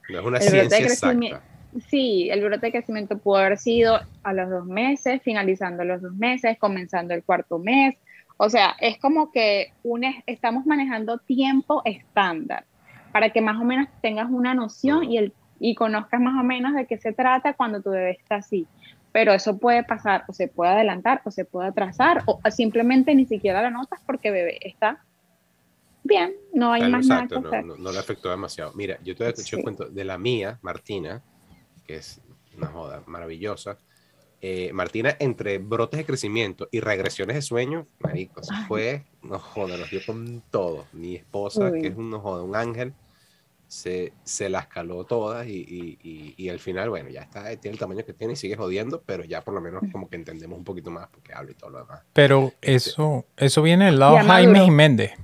no es una el ciencia exacta. Sí, el brote de crecimiento pudo haber sido a los dos meses, finalizando los dos meses, comenzando el cuarto mes. O sea, es como que un, estamos manejando tiempo estándar para que más o menos tengas una noción y el y conozcas más o menos de qué se trata cuando tu bebé está así. Pero eso puede pasar o se puede adelantar o se puede atrasar o simplemente ni siquiera la notas porque bebé está bien, no hay más exacto, nada que no, no, no, le afectó demasiado. Mira, yo te voy a escuchar sí. un cuento de la mía, Martina, que es una joda maravillosa. Eh, Martina, entre brotes de crecimiento y regresiones de sueño, marico, se fue, no joda, nos dio con todo. Mi esposa, Uy. que es un, no joda, un ángel, se, se las caló todas y, y, y, y, al final, bueno, ya está, tiene el tamaño que tiene y sigue jodiendo, pero ya por lo menos como que entendemos un poquito más porque habla y todo lo demás. Pero este, eso, eso viene del lado Jaime Jiménez.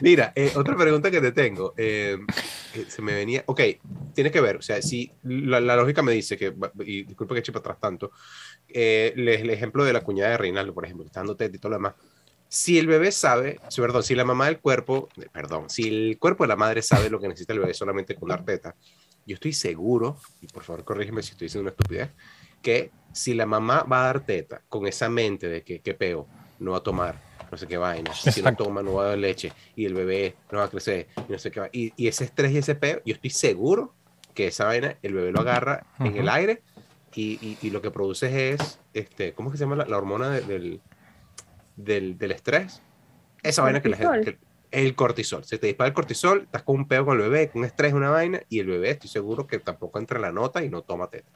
Mira, eh, otra pregunta que te tengo. Eh, se me venía. Ok, tiene que ver. O sea, si la, la lógica me dice que. Y disculpa que eche para atrás tanto. Eh, el, el, ejemplo de la cuñada de Reinaldo, por ejemplo, que está dando teta y todo lo demás si el bebé sabe, perdón, si la mamá del cuerpo, perdón, si el cuerpo de la madre sabe lo que necesita el bebé solamente con dar teta, yo estoy seguro, y por favor corrígeme si estoy diciendo una estupidez, que si la mamá va a dar teta con esa mente de que qué peo, no va a tomar, no sé qué vaina, si no toma no va a dar leche, y el bebé no va a crecer, y no sé qué va, y, y ese estrés y ese peo, yo estoy seguro que esa vaina el bebé lo agarra uh -huh. en el aire y, y, y, lo que produce es, este, ¿cómo es que se llama la, la hormona de, del del, del estrés, esa vaina que la gente, el cortisol. Se te dispara el cortisol, estás con un peo con el bebé, con un estrés, una vaina, y el bebé estoy seguro que tampoco entra en la nota y no toma teta.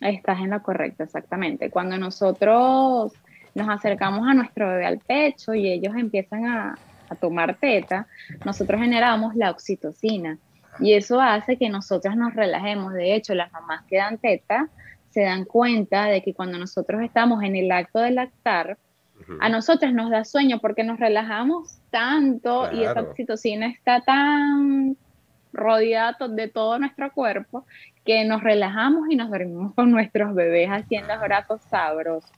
Estás en lo correcto, exactamente. Cuando nosotros nos acercamos a nuestro bebé al pecho y ellos empiezan a, a tomar teta, nosotros generamos la oxitocina y eso hace que nosotras nos relajemos. De hecho, las mamás que dan teta se dan cuenta de que cuando nosotros estamos en el acto de lactar, a nosotros nos da sueño porque nos relajamos tanto claro. y esa oxitocina está tan rodeada de todo nuestro cuerpo que nos relajamos y nos dormimos con nuestros bebés haciendo brazos sabrosos.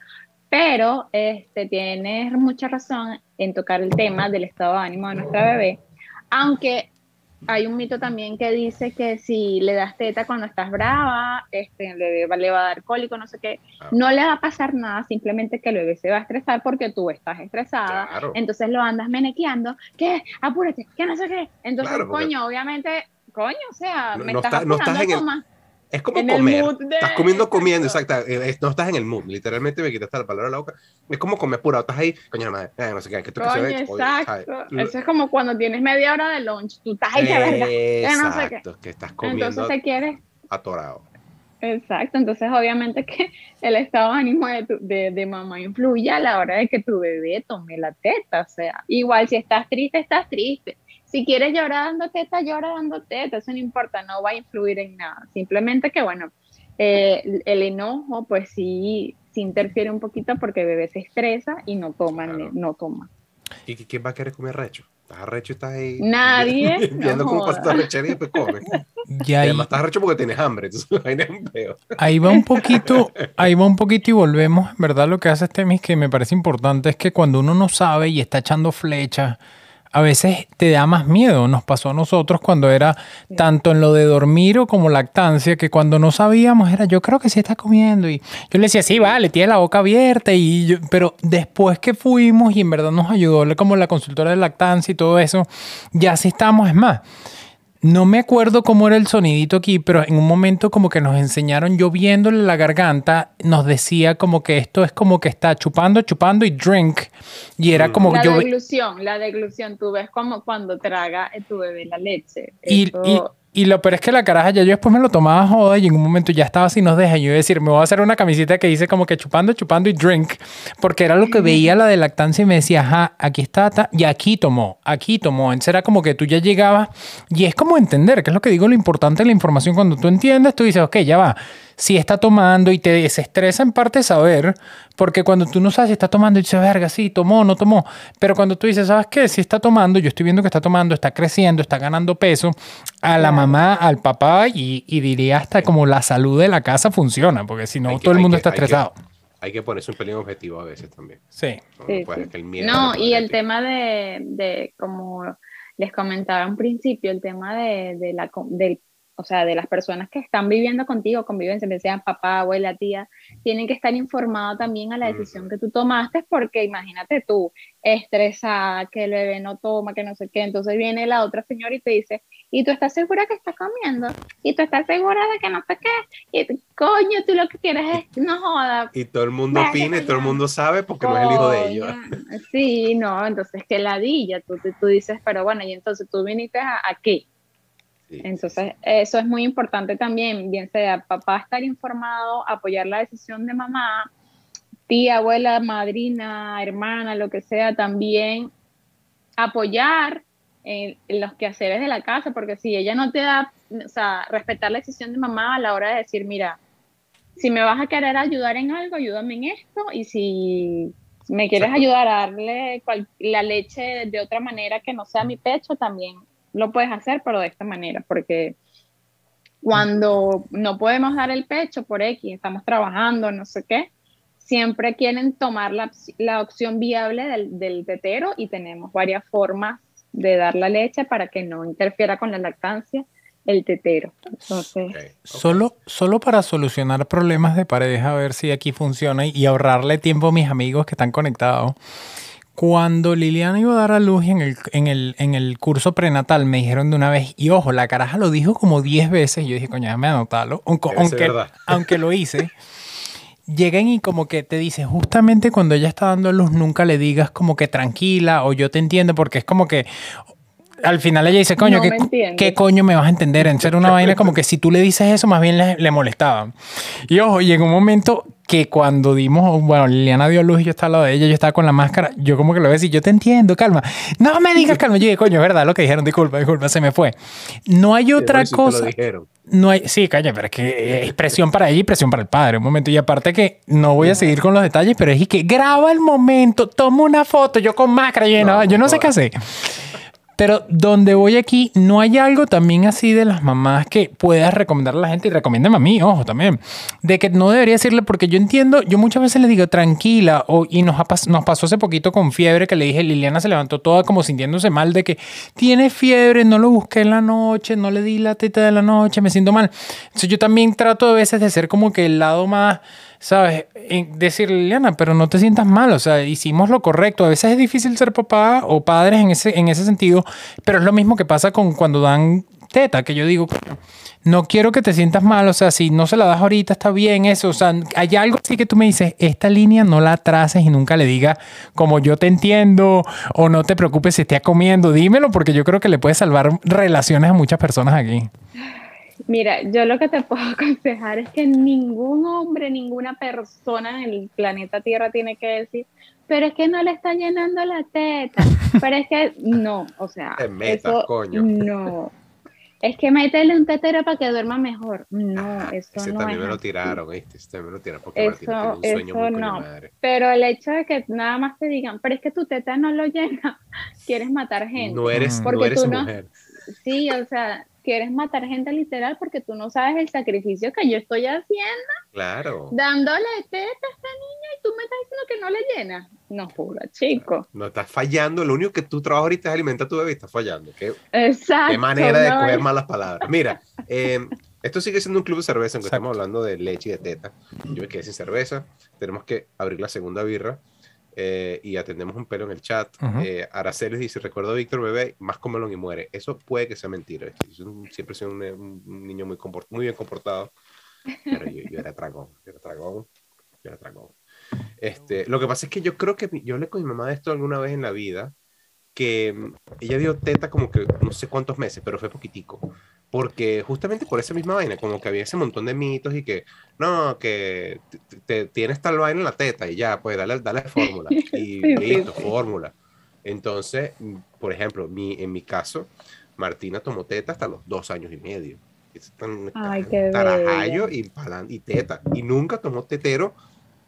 Pero este, tienes mucha razón en tocar el tema del estado de ánimo de nuestra bebé, aunque hay un mito también que dice que si le das teta cuando estás brava, este, el bebé le va a dar cólico, no sé qué, ah. no le va a pasar nada, simplemente que el bebé se va a estresar porque tú estás estresada, claro. entonces lo andas menequeando, ¿qué? Apúrate, ¿qué no sé qué? Entonces, claro, coño, obviamente, coño, o sea, no, me no estás está, no estás en el, es como en comer. De... Estás comiendo, comiendo, exacto. Eh, no estás en el mood. Literalmente me quitaste la palabra de la boca. Es como comer pura. Estás ahí, coño, madre, eh, no sé qué. ¿qué Coño, exacto. Oye, Eso es como cuando tienes media hora de lunch. Tú estás ahí, que. Exacto, no sé qué. que estás comiendo. Entonces te quieres. Atorado. Exacto. Entonces, obviamente, que el estado de ánimo de, tu, de, de mamá influye a la hora de que tu bebé tome la teta. O sea, igual si estás triste, estás triste si quieres llorar dando teta, llora dando teta, eso no importa, no va a influir en nada. Simplemente que, bueno, eh, el enojo, pues sí, sí interfiere un poquito porque el bebé se estresa y no toma, claro. no toma. ¿Y quién va a querer comer recho? Estás arrecho y estás ahí. Nadie. Viendo no cómo pasa tu rechería y después comes. Y, ahí, además estás arrecho porque tienes hambre, entonces ahí va un poquito, ahí va un poquito y volvemos. En verdad, lo que hace Temis que me parece importante es que cuando uno no sabe y está echando flechas a veces te da más miedo. Nos pasó a nosotros cuando era tanto en lo de dormir o como lactancia, que cuando no sabíamos era, yo creo que sí está comiendo. Y yo le decía, sí, vale, tiene la boca abierta. Y yo, pero después que fuimos y en verdad nos ayudó como la consultora de lactancia y todo eso, ya sí estamos, es más no me acuerdo cómo era el sonidito aquí, pero en un momento como que nos enseñaron, yo viéndole la garganta, nos decía como que esto es como que está chupando, chupando y drink. Y era como la yo... deglución, la deglución, tú ves como cuando traga tu bebé la leche. Y, y lo peor es que la caraja ya yo después me lo tomaba joda y en un momento ya estaba así, nos deja. Yo iba a decir, me voy a hacer una camiseta que dice como que chupando, chupando y drink, porque era lo que veía la de lactancia y me decía, ajá, aquí está, y aquí tomó, aquí tomó. Entonces era como que tú ya llegabas y es como entender, que es lo que digo, lo importante de la información. Cuando tú entiendes, tú dices, ok, ya va si está tomando y te desestresa en parte saber, porque cuando tú no sabes si está tomando y dices, verga, sí, tomó, no tomó, pero cuando tú dices, ¿sabes qué? Si está tomando, yo estoy viendo que está tomando, está creciendo, está ganando peso, a la mamá, al papá y, diría hasta como la salud de la casa funciona, porque si no, todo el mundo está estresado. Hay que, ponerse un pelín objetivo a veces también. Sí. No, y el tema de, de, como les comentaba en principio, el tema de, de la, del o sea, de las personas que están viviendo contigo, conviven, se sean papá, abuela, tía, tienen que estar informados también a la decisión que tú tomaste, porque imagínate tú, estresada, que el bebé no toma, que no sé qué, entonces viene la otra señora y te dice, ¿y tú estás segura que está comiendo? ¿Y tú estás segura de que no sé qué? Y coño, tú lo que quieres es, no joda. Y todo el mundo opina y todo el mundo sabe porque no es el hijo de ellos. Sí, no, entonces que ladilla, tú, tú dices, pero bueno, y entonces tú viniste a, a Entonces, eso es muy importante también, bien sea papá estar informado, apoyar la decisión de mamá, tía, abuela, madrina, hermana, lo que sea, también apoyar en, los quehaceres de la casa, porque si ella no te da, o sea, respetar la decisión de mamá a la hora de decir, mira, si me vas a querer ayudar en algo, ayúdame en esto, y si me quieres ayudar a darle la leche de otra manera que no sea mi pecho, también lo puedes hacer, pero de esta manera, porque cuando no podemos dar el pecho por X, estamos trabajando, no sé qué, siempre quieren tomar la, la opción viable del, del, tetero y tenemos varias formas de dar la leche para que no interfiera con la lactancia el tetero. Entonces, Solo, solo para solucionar problemas de pareja, a ver si aquí funciona y ahorrarle tiempo a mis amigos que están conectados. Cuando Liliana iba a dar a luz en el, en el, en el curso prenatal, me dijeron de una vez, y ojo, la caraja lo dijo como 10 veces. Yo dije, coño, déjame anotarlo. Aunque, aunque, aunque lo hice. Lleguen y como que te dice, justamente cuando ella está dando a luz, nunca le digas como que tranquila o yo te entiendo, porque es como que al final ella dice, coño, ¿qué, coño me vas a entender? En ser una vaina como que si tú le dices eso, más bien le, le molestaba. Y ojo, y en un momento que cuando dimos, bueno, Liliana dio luz y yo estaba al lado de ella, yo estaba con la máscara, yo como que lo ves y yo te entiendo, calma. No me digas calma. Yo dije, coño, es verdad lo que dijeron, disculpa, disculpa, se me fue. No hay otra cosa. No hay, sí, calla, pero es que es presión para ella y presión para el padre, un momento. Y aparte que no voy a seguir con los detalles, pero es que graba el momento, toma una foto, yo con máscara, yo no, yo no sé qué hacer. Pero donde voy aquí, no hay algo también así de las mamás que puedas recomendar a la gente y recomiéndame a mí, ojo, también. De que no debería decirle, porque yo entiendo, yo muchas veces le digo tranquila, o, y nos, nos pasó hace poquito con fiebre que le dije, Liliana se levantó toda como sintiéndose mal de que tiene fiebre, no lo busqué en la noche, no le di la teta de la noche, me siento mal. Entonces yo también trato a veces de ser como que el lado más ¿sabes? Decirle, Liliana, pero no te sientas mal, o sea, hicimos lo correcto. A veces es difícil ser papá o padres en ese, en ese sentido, pero es lo mismo que pasa con cuando dan teta, que yo digo, no quiero que te sientas mal, o sea, si no se la das ahorita está bien eso, o sea, hay algo así que tú me dices, esta línea no la traces y nunca le digas como yo te entiendo o no te preocupes si estés comiendo, dímelo porque yo creo que le puede salvar relaciones a muchas personas aquí. Mira, yo lo que te puedo aconsejar es que ningún hombre, ninguna persona en el planeta Tierra tiene que decir, pero es que no le está llenando la teta, pero es que no, o sea, eso, no. Es que métele un tetero para que duerma mejor. No, eso ese no también me lo tiraron, ¿viste? Ese también me lo tiraron porque eso, un sueño muy no. Madre. Pero el hecho de que nada más te digan, pero es que tu teta no lo llena, quieres matar gente. No eres, porque no eres mujer. sí, o sea, quieres matar gente literal porque tú no sabes el sacrificio que yo estoy haciendo. Claro. Dándole teta a esta niña y tú me estás diciendo que no le llena. No joda, chico. No estás fallando. Lo único que tú trabajas ahorita es alimentar a tu bebé. Estás fallando. ¿Qué, Exacto. qué manera de coger malas palabras. Mira, eh, esto sigue siendo un club de cerveza, aunque estamos hablando de leche y de teta. Yo me quedé sin cerveza. Tenemos que abrir la segunda birra. Eh, y atendemos un pelo en el chat. Ujú. eh, Araceli dice: Recuerdo a Víctor bebé, más comelón y muere. Eso puede que sea mentira. siempre he sido un, un- niño muy, muy bien comportado. Pero yo, yo era tragón. Yo era tragón. Yo era tragón. Este, lo que pasa es que yo creo que mi- yo hablé con mi mamá de esto alguna vez en la vida. Que mm, ella dio teta como que no sé cuántos meses, pero fue poquitico. Porque justamente por esa misma vaina, como que había ese montón de mitos y que, no, que te, te- tienes tal vaina en la teta y ya, pues dale, dale fórmula. Y Sí, listo, sí. fórmula. Entonces, por ejemplo, mi, en mi caso, Martina tomó teta hasta los dos años y medio. Es tan- Ay, qué tarajayo y, teta. Y nunca tomó tetero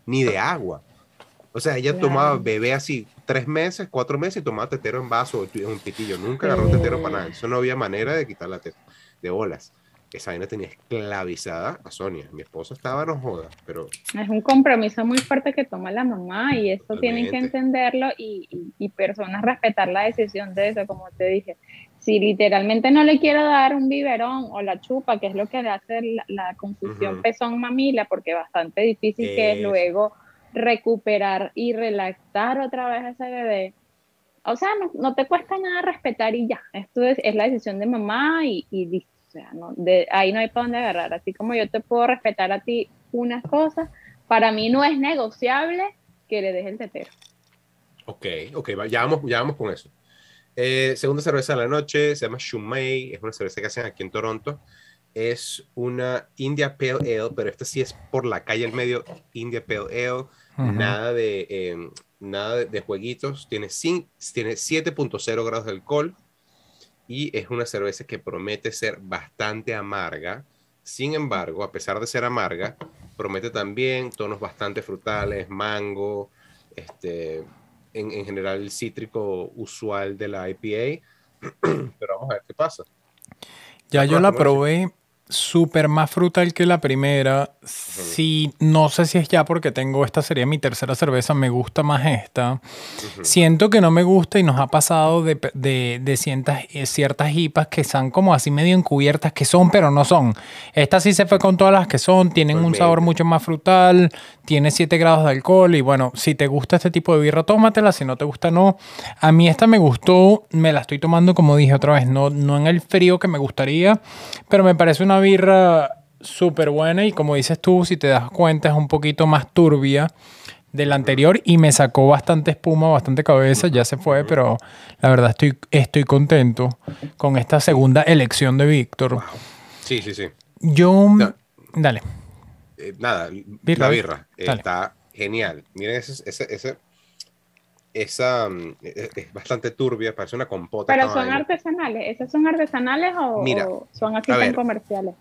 ni de agua. O sea, ella Claro. tomaba bebé así tres meses, cuatro meses y tomaba tetero en vaso o en un pitillo. Nunca agarró tetero para nada. Eso no había manera de quitar la teta de bolas. Esa vaina tenía esclavizada a Sonia. Mi esposa estaba no joda, pero Es un compromiso muy fuerte que toma la mamá y eso tienen que entenderlo y, y- y personas respetar la decisión de eso, como te dije. Si literalmente no le quiero dar un biberón o la chupa, que es lo que le hace la, la confusión pezón-mamila, porque es bastante difícil que es luego recuperar y relactar otra vez a ese bebé. O sea, no, no te cuesta nada respetar y ya. Esto es, es la decisión de mamá y, sea, no, de, ahí no hay para dónde agarrar. Así como yo te puedo respetar a ti unas cosas, para mí no es negociable que le dejes el tetero. Ok, ok, ya vamos, ya vamos con eso. Eh, segunda cerveza de la noche, se llama Shumei, es una cerveza que hacen aquí en Toronto. Es una India Pale Ale, pero esta sí es por la calle al medio, India Pale Ale, Ujú. nada de eh, nada de, de jueguitos, tiene, tiene 7.0 grados de alcohol y es una cerveza que promete ser bastante amarga. Sin embargo, a pesar de ser amarga, promete también tonos bastante frutales, mango, este, en, en general el cítrico usual de la IPA. Pero vamos a ver qué pasa. Ya ¿La yo la probé súper más frutal que la primera. Sí, no sé si es ya porque tengo, esta sería mi tercera cerveza, me gusta más esta. Siento que no me gusta y nos ha pasado de, de, de ciertas, eh, ciertas hipas que están como así medio encubiertas, que son pero no son. Esta sí se fue con todas las que son, tienen un sabor mucho más frutal, tiene 7 grados de alcohol y bueno, si te gusta este tipo de birra, tómatela, si no te gusta, no. A mí esta me gustó, me la estoy tomando como dije otra vez, no, no en el frío que me gustaría, pero me parece una birra súper buena y como dices tú, si te das cuenta es un poquito más turbia del anterior y me sacó bastante espuma, bastante cabeza, ya se fue, pero la verdad estoy, estoy contento con esta segunda elección de Víctor. Sí, sí, sí. Yo... No. Dale. Eh, nada, Birra. la birra Dale. está genial. Miren, ese, ese, ese- esa mm, es, es bastante turbia, parece una compota. Pero son artesanales, ¿esas son artesanales o, Mira, o son así a tan comerciales?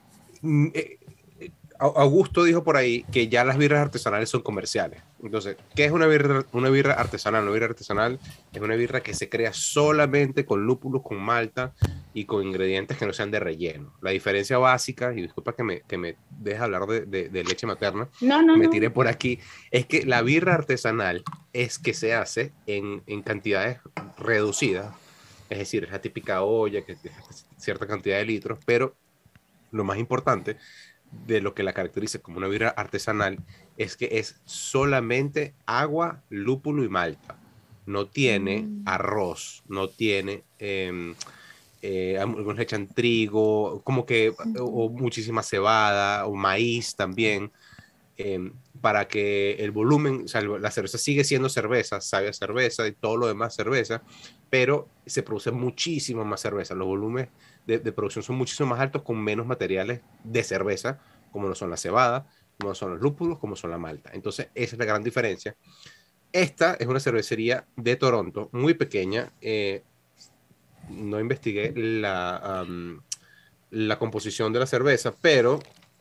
Au- Augusto dijo por ahí que ya las birras artesanales son comerciales. Entonces, ¿qué es una birra, una birra artesanal? Una birra artesanal es una birra que se crea solamente con lúpulos, con malta y con ingredientes que no sean de relleno. La diferencia básica, y disculpa que me, que me dejes hablar de, de- de leche materna, No, no, me no. tiré por aquí, es que la birra artesanal es que se hace en, en cantidades reducidas, es decir, es la típica olla que tiene cierta cantidad de litros, pero lo más importante de lo que la caracteriza como una birra artesanal es que es solamente agua, lúpulo y malta. No tiene Mm. arroz, no tiene... em, eh, algunos le echan trigo, como que, o, o muchísima cebada, o maíz también, em, para que el volumen, o sea, la cerveza sigue siendo cerveza, sabe a cerveza y todo lo demás cerveza, pero se produce muchísimo más cerveza. Los volúmenes de, de producción son muchísimo más altos con menos materiales de cerveza, como lo son la cebada, como lo son los lúpulos, como son la malta. Entonces, esa es la gran diferencia. Esta es una cervecería de Toronto, muy pequeña. eh, no investigué la, am, la composición de la cerveza, pero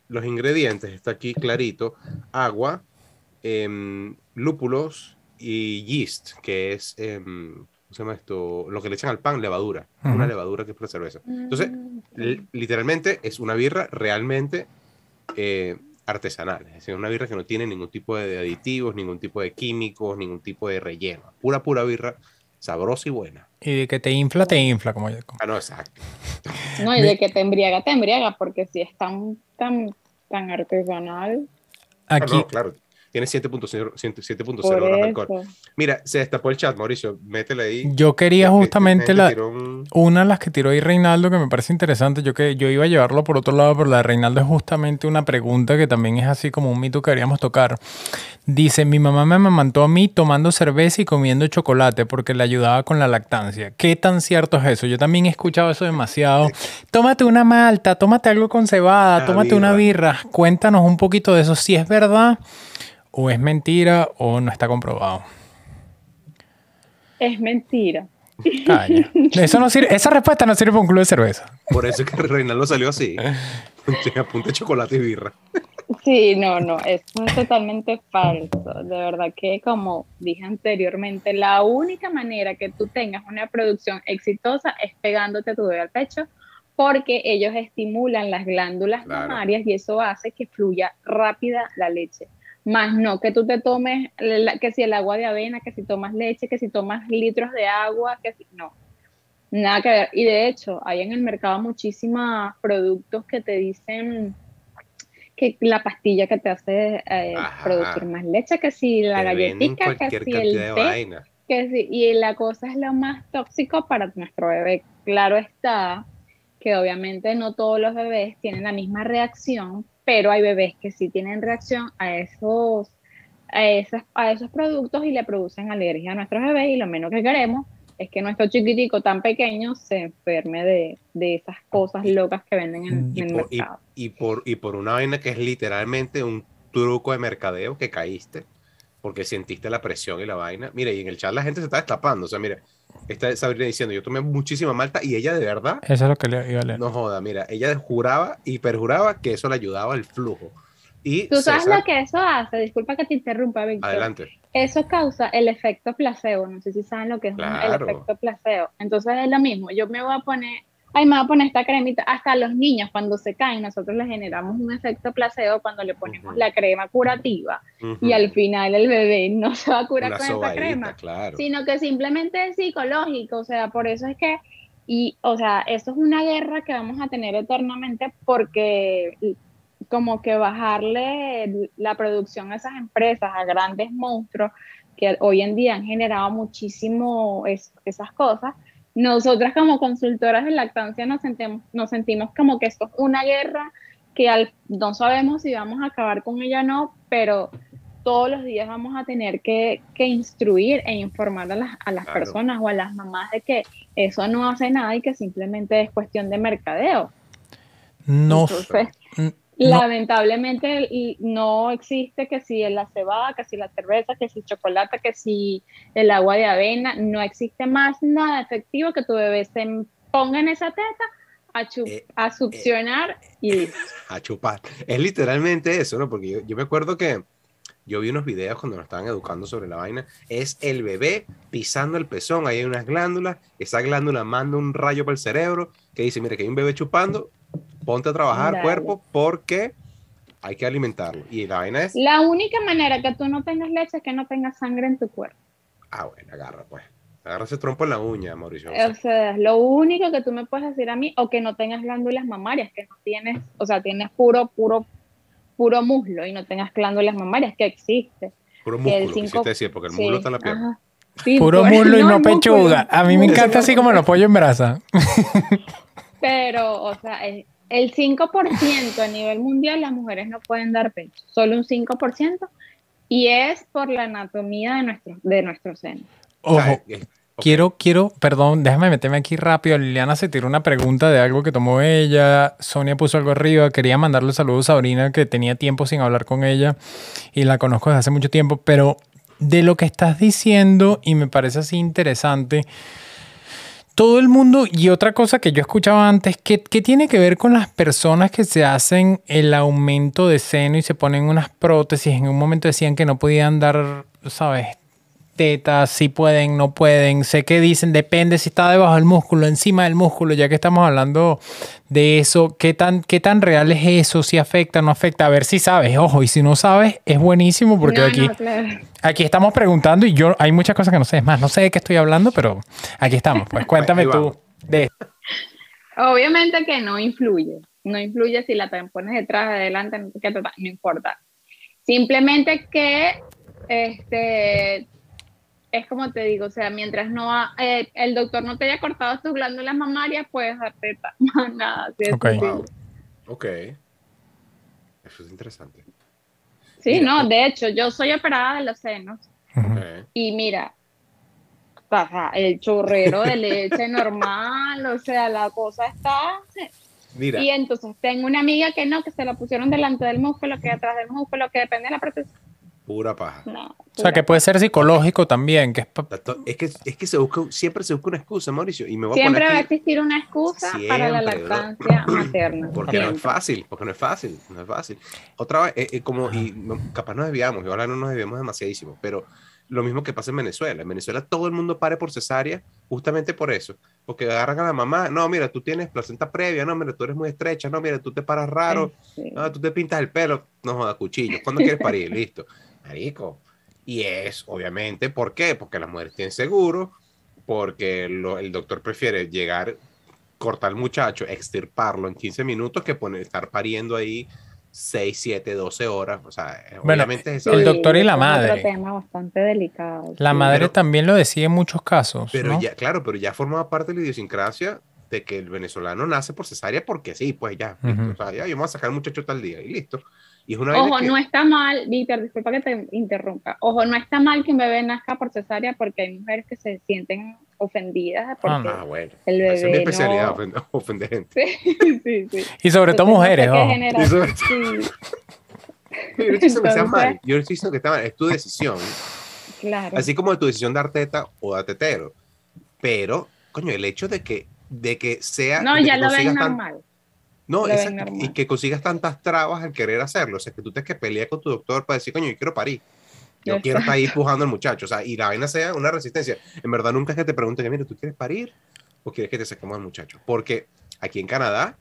los ingredientes, está aquí clarito, agua, em, lúpulos y yeast, que es em, ¿cómo se llama esto? Lo que le echan al pan, levadura. Una levadura que es para cerveza. Entonces, Mm, literalmente es una birra realmente eh, artesanal. Es decir, una birra que no tiene ningún tipo de aditivos, ningún tipo de químicos, ningún tipo de relleno. Pura, pura birra sabrosa y buena. Y de que te infla, te infla, como yo. Ah, no, exacto. No, y de que te embriaga, te embriaga, porque si es tan, tan, tan artesanal, Ah, Aquí, no, claro. Tiene 7.0 7.0 por grados de alcohol. Mira, se destapó el chat, Mauricio. Métele ahí. yo quería Que- que justamente gente la, un- una de las que tiró ahí Reinaldo que me parece interesante. Yo que yo iba a llevarlo por otro lado, pero la de Reinaldo es justamente una pregunta que también es así como un mito que queríamos tocar. Dice, mi mamá me amamantó a mí tomando cerveza y comiendo chocolate porque le ayudaba con la lactancia. ¿Qué tan cierto es eso? Yo también he escuchado eso demasiado. Tómate una malta, tómate algo con cebada, Una tómate una birra. Cuéntanos un poquito de eso, si es verdad o es mentira o no está comprobado. Es mentira. Calla. Eso no sirve, esa respuesta no sirve para un club de cerveza. Por eso es que Reinaldo salió así. A punta de chocolate y birra. Sí, no, no, es totalmente falso. De verdad que, como dije anteriormente, la única manera que tú tengas una producción exitosa es pegándote tu bebé al pecho, porque ellos estimulan las glándulas Claro. mamarias y eso hace que fluya rápida la leche. Más no que tú te tomes, la- que si el agua de avena, que si tomas leche, que si tomas litros de agua, que si no. Nada que ver. Y de hecho, hay en el mercado muchísimos productos que te dicen que la pastilla que te hace eh, producir más leche, que si la galletita, que si el té, vaina. que sí, y la cosa es lo más tóxico para nuestro bebé. Claro está que obviamente no todos los bebés tienen la misma reacción, pero hay bebés que sí tienen reacción a esos, a esos, a esos productos y le producen alergia a nuestros bebés y lo menos que queremos es que nuestro chiquitico tan pequeño se enferme de, de esas cosas locas que venden en, el y, mercado. y por, y por una vaina que es literalmente un truco de mercadeo que caíste porque sentiste la presión y la vaina. Mire, y en el chat la gente se está destapando. O sea, mira, está Sabrina diciendo, yo tomé muchísima malta y ella de verdad, Eso es lo que le iba a leer. no joda, mira, ella juraba y perjuraba que eso le ayudaba al flujo. Y Tú sabes César, lo que eso hace, disculpa que te interrumpa, Víctor. adelante. Eso causa el efecto placebo. No sé si saben lo que es Claro. el efecto placebo. Entonces es lo mismo. Yo me voy a poner, ay, me voy a poner esta cremita. Hasta los niños, cuando se caen, nosotros les generamos un efecto placebo cuando le ponemos la crema curativa. Y al final el bebé no se va a curar Una con esa sobadita, crema, claro. sino que simplemente es psicológico. O sea, por eso es que. Y, o sea, eso es una guerra que vamos a tener eternamente porque como que bajarle la producción a esas empresas, a grandes monstruos que hoy en día han generado muchísimo es- esas cosas, nosotras como consultoras de lactancia nos sentimos, nos sentimos como que esto es una guerra que al- no sabemos si vamos a acabar con ella o no, pero todos los días vamos a tener que, que instruir e informar a las, a las Claro. personas o a las mamás de que eso no hace nada y que simplemente es cuestión de mercadeo. No, Entonces, no, Lamentablemente y no existe que si la cebada, que si la cerveza, que si el chocolate, que si el agua de avena, no existe más nada efectivo que tu bebé se ponga en esa teta a, chu- Eh, a succionar y listo. a chupar. Es literalmente eso, ¿no? Porque yo, yo me acuerdo que yo vi unos videos cuando nos estaban educando sobre la vaina. Es el bebé pisando el pezón, ahí hay unas glándulas, esa glándula manda un rayo para el cerebro que dice, mira, que hay un bebé chupando, ponte a trabajar Dale. cuerpo porque hay que alimentarlo. Y la vaina es, La única manera que tú no tengas leche es que no tengas sangre en tu cuerpo. ah, bueno, agarra pues. Agarra ese trompo en la uña, Mauricio. O sea, es lo único que tú me puedes decir a mí, o que no tengas glándulas mamarias, que no tienes, o sea, tienes puro, puro, puro muslo y no tengas glándulas mamarias, que existe. Puro músculo, cinco- quisiste decir, porque el Sí, muslo está en la pierna. ajá. Sí, puro pues, muslo y no músculo. pechuga. A mí me encanta así como los pollos en brasa. Pero, o sea, el, el 5% a nivel mundial las mujeres no pueden dar pecho, solo un 5%, y es por la anatomía de nuestro, de nuestro seno. Ojo, ok. quiero, quiero, perdón, déjame meterme aquí rápido. Liliana se tiró una pregunta de algo que tomó ella. Sonia puso algo arriba. Quería mandarle saludos a Sabrina, que tenía tiempo sin hablar con ella y la conozco desde hace mucho tiempo. Pero de lo que estás diciendo, y me parece así interesante, todo el mundo, y otra cosa que yo escuchaba antes, que, que tiene que ver con las personas que se hacen el aumento de seno y se ponen unas prótesis. En un momento decían que no podían dar, ¿sabes? Tetas, si pueden, no pueden. Sé que dicen, depende si está debajo del músculo, encima del músculo, ya que estamos hablando de eso. ¿Qué tan, qué tan real es eso? Si afecta, no afecta. A ver si sabes, ojo, y si no sabes, es buenísimo porque aquí, aquí estamos preguntando y yo hay muchas cosas que no sé. Es más, no sé de qué estoy hablando, pero aquí estamos. Pues cuéntame tú de Obviamente que no influye. No influye si la pones detrás, adelante, no importa. Simplemente que este, es como te digo, o sea, mientras no eh, el doctor no te haya cortado tus glándulas mamarias, puedes darte nada. ok. ok. Eso es interesante. Sí, no, de hecho, yo soy operada de los senos. Y mira, el chorrero de leche normal, o sea, la cosa está. Mira. Y entonces tengo una amiga que no, que se lo pusieron delante del músculo, que atrás del músculo, que depende de la protección Pura paja. o sea, que puede ser psicológico también. Que es... que, es que se busca, siempre se busca una excusa, Mauricio. Y me voy siempre va a existir una excusa para la lactancia materna. Porque no es fácil, porque no es fácil, no es fácil. Otra vez, eh, eh, como, y capaz nos desviamos, y ahora no nos desviamos demasiadísimo, pero lo mismo que pasa en Venezuela. En Venezuela todo el mundo pare por cesárea justamente por eso. Porque agarran a la mamá, no, mira, tú tienes placenta previa, no, mira, tú eres muy estrecha, no, mira, tú te paras raro, no, tú te pintas el pelo, no jodas, cuchillo. ¿Cuándo quieres parir? Listo. Marico. Y es, obviamente, ¿por qué? Porque las mujeres tienen seguro, porque el doctor prefiere llegar, cortar al muchacho, extirparlo en 15 minutos que poner, estar pariendo ahí 6, 7, 12 horas. O sea, obviamente es El doctor y la madre. Es tema bastante delicado. La madre también lo decía en muchos casos. Pero ya, claro, pero ya formaba parte de la idiosincrasia de que el venezolano nace por cesárea porque sí, pues ya. O sea, ya, yo me voy a sacar al muchacho tal día y listo. Ojo, no está mal, Víctor, disculpa que te interrumpa. Ojo, no está mal que un bebé nazca por cesárea porque hay mujeres que se sienten ofendidas porque ah, bueno. el bebé es mi especialidad, ofender gente. Sí, sí, Y sobre todo mujeres, ojo. Yo no estoy diciendo que sea mal, yo estoy diciendo que está mal, es tu decisión. Claro. Así como tu decisión dar teta o dar tetero. Pero, coño, el hecho de que, de que sea... No, ya lo ven normal. No, y que consigas tantas trabas al querer hacerlo. O sea, que tú te que pelear con tu doctor para decir, coño, yo quiero parir. Yo quiero estar ahí empujando al muchacho. O sea, y la vaina sea una resistencia. En verdad, nunca es que te pregunten, mira, ¿tú quieres parir? ¿O quieres que te saquemos al muchacho? Porque aquí en Canadá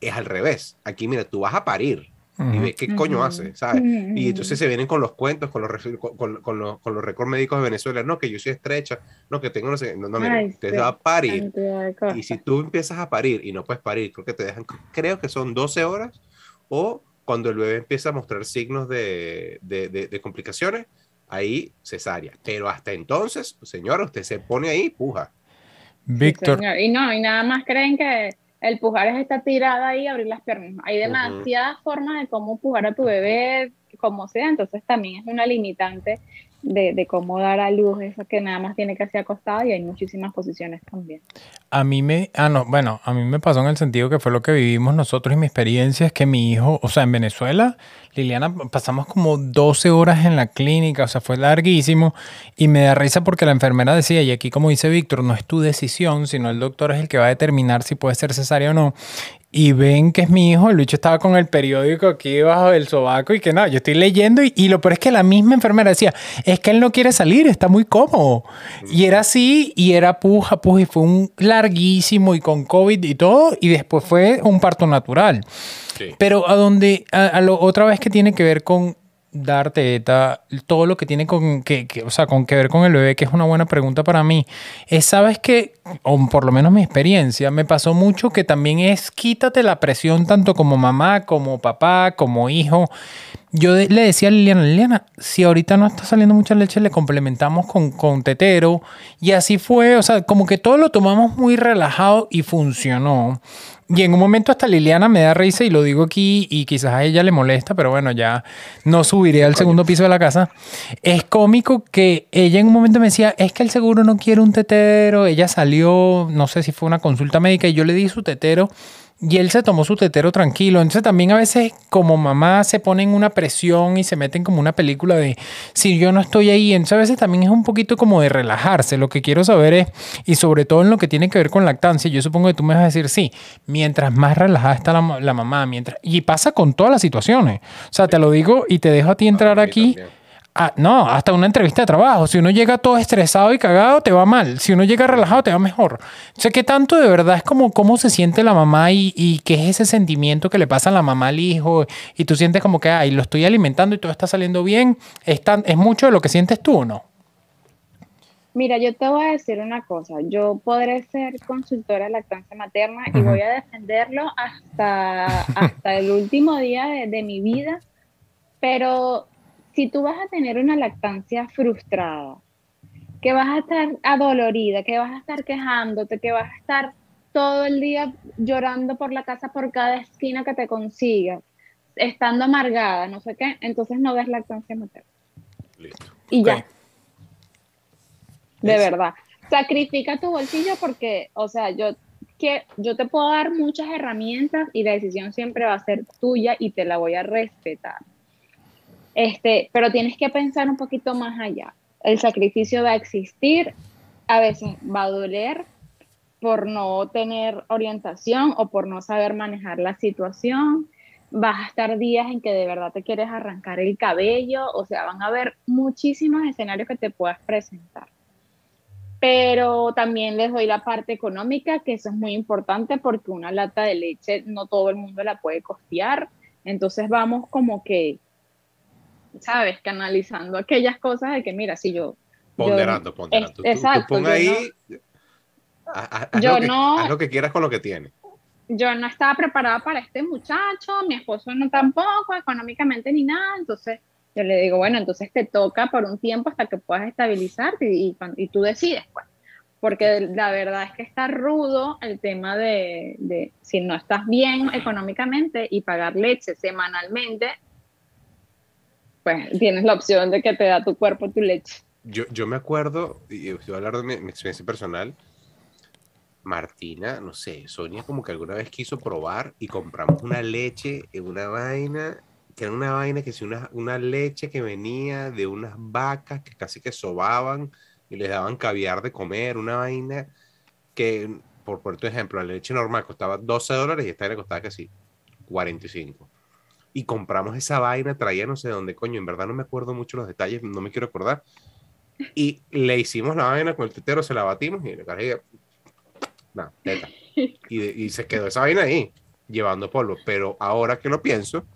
es al revés. Aquí, mira, tú vas a parir y ves qué coño hace, ¿sabes? Y entonces se vienen con los cuentos, con los, con, con, los, con los récords médicos de Venezuela, no, que yo soy estrecha, no, que tengo, no sé, no, no, mira, te va a parir. Y si tú empiezas a parir y no puedes parir, creo que te dejan, creo que son 12 horas, o cuando el bebé empieza a mostrar signos de, de, de, complicaciones, ahí cesárea. Pero hasta entonces, señora, usted se pone ahí, puja. Víctor. y no, y nada más creen que el pujar es estar tirada ahí y abrir las piernas. Hay demasiadas formas de cómo pujar a tu bebé, como sea, entonces también es una limitante de, cómo dar a luz, eso que nada más tiene que hacer acostada y hay muchísimas posiciones también. A mí me, ah, no, bueno, a mí me pasó en el sentido que fue lo que vivimos nosotros y mi experiencia es que mi hijo, o sea, en Venezuela, Liliana, pasamos como 12 horas en la clínica, o sea, fue larguísimo y me da risa porque la enfermera decía, y aquí como dice Víctor, no es tu decisión, sino el doctor es el que va a determinar si puede ser cesárea o no y ven que es mi hijo, el bicho estaba con el periódico aquí debajo del sobaco y que no, yo estoy leyendo y, lo peor es que la misma enfermera decía, es que él no quiere salir, está muy cómodo. Y era así y era puja, puja y fue un larguísimo y con COVID y todo y después fue un parto natural. Pero a donde, a, lo, otra vez que tiene que ver con dar teta, todo lo que tiene con que, o sea, con que ver con el bebé, que es una buena pregunta para mí, es, sabes que, o por lo menos mi experiencia, me pasó mucho que también es quítate la presión tanto como mamá, como papá, como hijo. Yo le decía a Liliana, Liliana, si ahorita no está saliendo mucha leche, le complementamos con, con tetero. Y así fue, o sea, como que todo lo tomamos muy relajado y funcionó. Y en un momento hasta Liliana me da risa y lo digo aquí y quizás a ella le molesta, pero bueno, ya no subiré al segundo piso de la casa. Es cómico que ella en un momento me decía, es que el seguro no quiere un tetero. Ella salió, no sé si fue una consulta médica y yo le di su tetero y él se tomó su tetero tranquilo. Entonces también a veces como mamá se ponen una presión y se meten como una película de si yo no estoy ahí. Entonces a veces también es un poquito como de relajarse. Lo que quiero saber es, y sobre todo en lo que tiene que ver con lactancia, yo supongo que tú me vas a decir, sí, mientras más relajada está la, mamá, mientras... Y pasa con todas las situaciones. O sea, te lo digo y te dejo a ti entrar aquí Ah, no, hasta una entrevista de trabajo. Si uno llega todo estresado y cagado, te va mal. Si uno llega relajado, te va mejor. O sea, ¿qué tanto de verdad es como cómo se siente la mamá y, y qué es ese sentimiento que le pasa a la mamá al hijo? Y tú sientes como que, ay, lo estoy alimentando y todo está saliendo bien. ¿Es, es mucho de lo que sientes tú o no? Mira, yo te voy a decir una cosa. Yo podré ser consultora de lactancia materna y voy a defenderlo hasta, hasta el último día de, de mi vida, pero si tú vas a tener una lactancia frustrada, que vas a estar adolorida, que vas a estar quejándote, que vas a estar todo el día llorando por la casa por cada esquina que te consigas, estando amargada, no sé qué, entonces no ves lactancia materna. Listo. Y ya. De verdad. Sacrifica tu bolsillo porque, o sea, yo que yo te puedo dar muchas herramientas y la decisión siempre va a ser tuya y te la voy a respetar. Este, pero tienes que pensar un poquito más allá. El sacrificio va a existir, a veces va a doler por no tener orientación o por no saber manejar la situación. Vas a estar días en que de verdad te quieres arrancar el cabello, o sea, van a haber muchísimos escenarios que te puedas presentar. Pero también les doy la parte económica, que eso es muy importante porque una lata de leche no todo el mundo la puede costear. Entonces vamos como que ¿sabes? Canalizando aquellas cosas de que, mira, si yo... Ponderando, ponderando. exacto. ahí, haz, yo lo que, no, haz lo que quieras con lo que tienes. Yo no estaba preparada para este muchacho, mi esposo no tampoco, económicamente ni nada, entonces yo le digo, bueno, entonces te toca por un tiempo hasta que puedas estabilizarte y, y, tú decides, pues. Porque la verdad es que está rudo el tema de, de si no estás bien económicamente y pagar leche semanalmente, pues tienes la opción de que te da tu cuerpo tu leche. Yo, yo me acuerdo, y voy a de mi, experiencia personal, Martina, no sé, Sonia como que alguna vez quiso probar y compramos una leche en una vaina, que era una vaina que si una, una leche que venía de unas vacas que casi que sobaban y les daban caviar de comer, una vaina que, por, por tu ejemplo, la leche normal costaba 12 dólares y esta le costaba casi 45 y compramos esa vaina, traía no sé dónde, coño, en verdad no me acuerdo mucho los detalles, no me quiero acordar. Y le hicimos la vaina con el tetero, se la batimos y le cargué, teta. Y, y se quedó esa vaina ahí, llevando polvo. Pero ahora que lo pienso,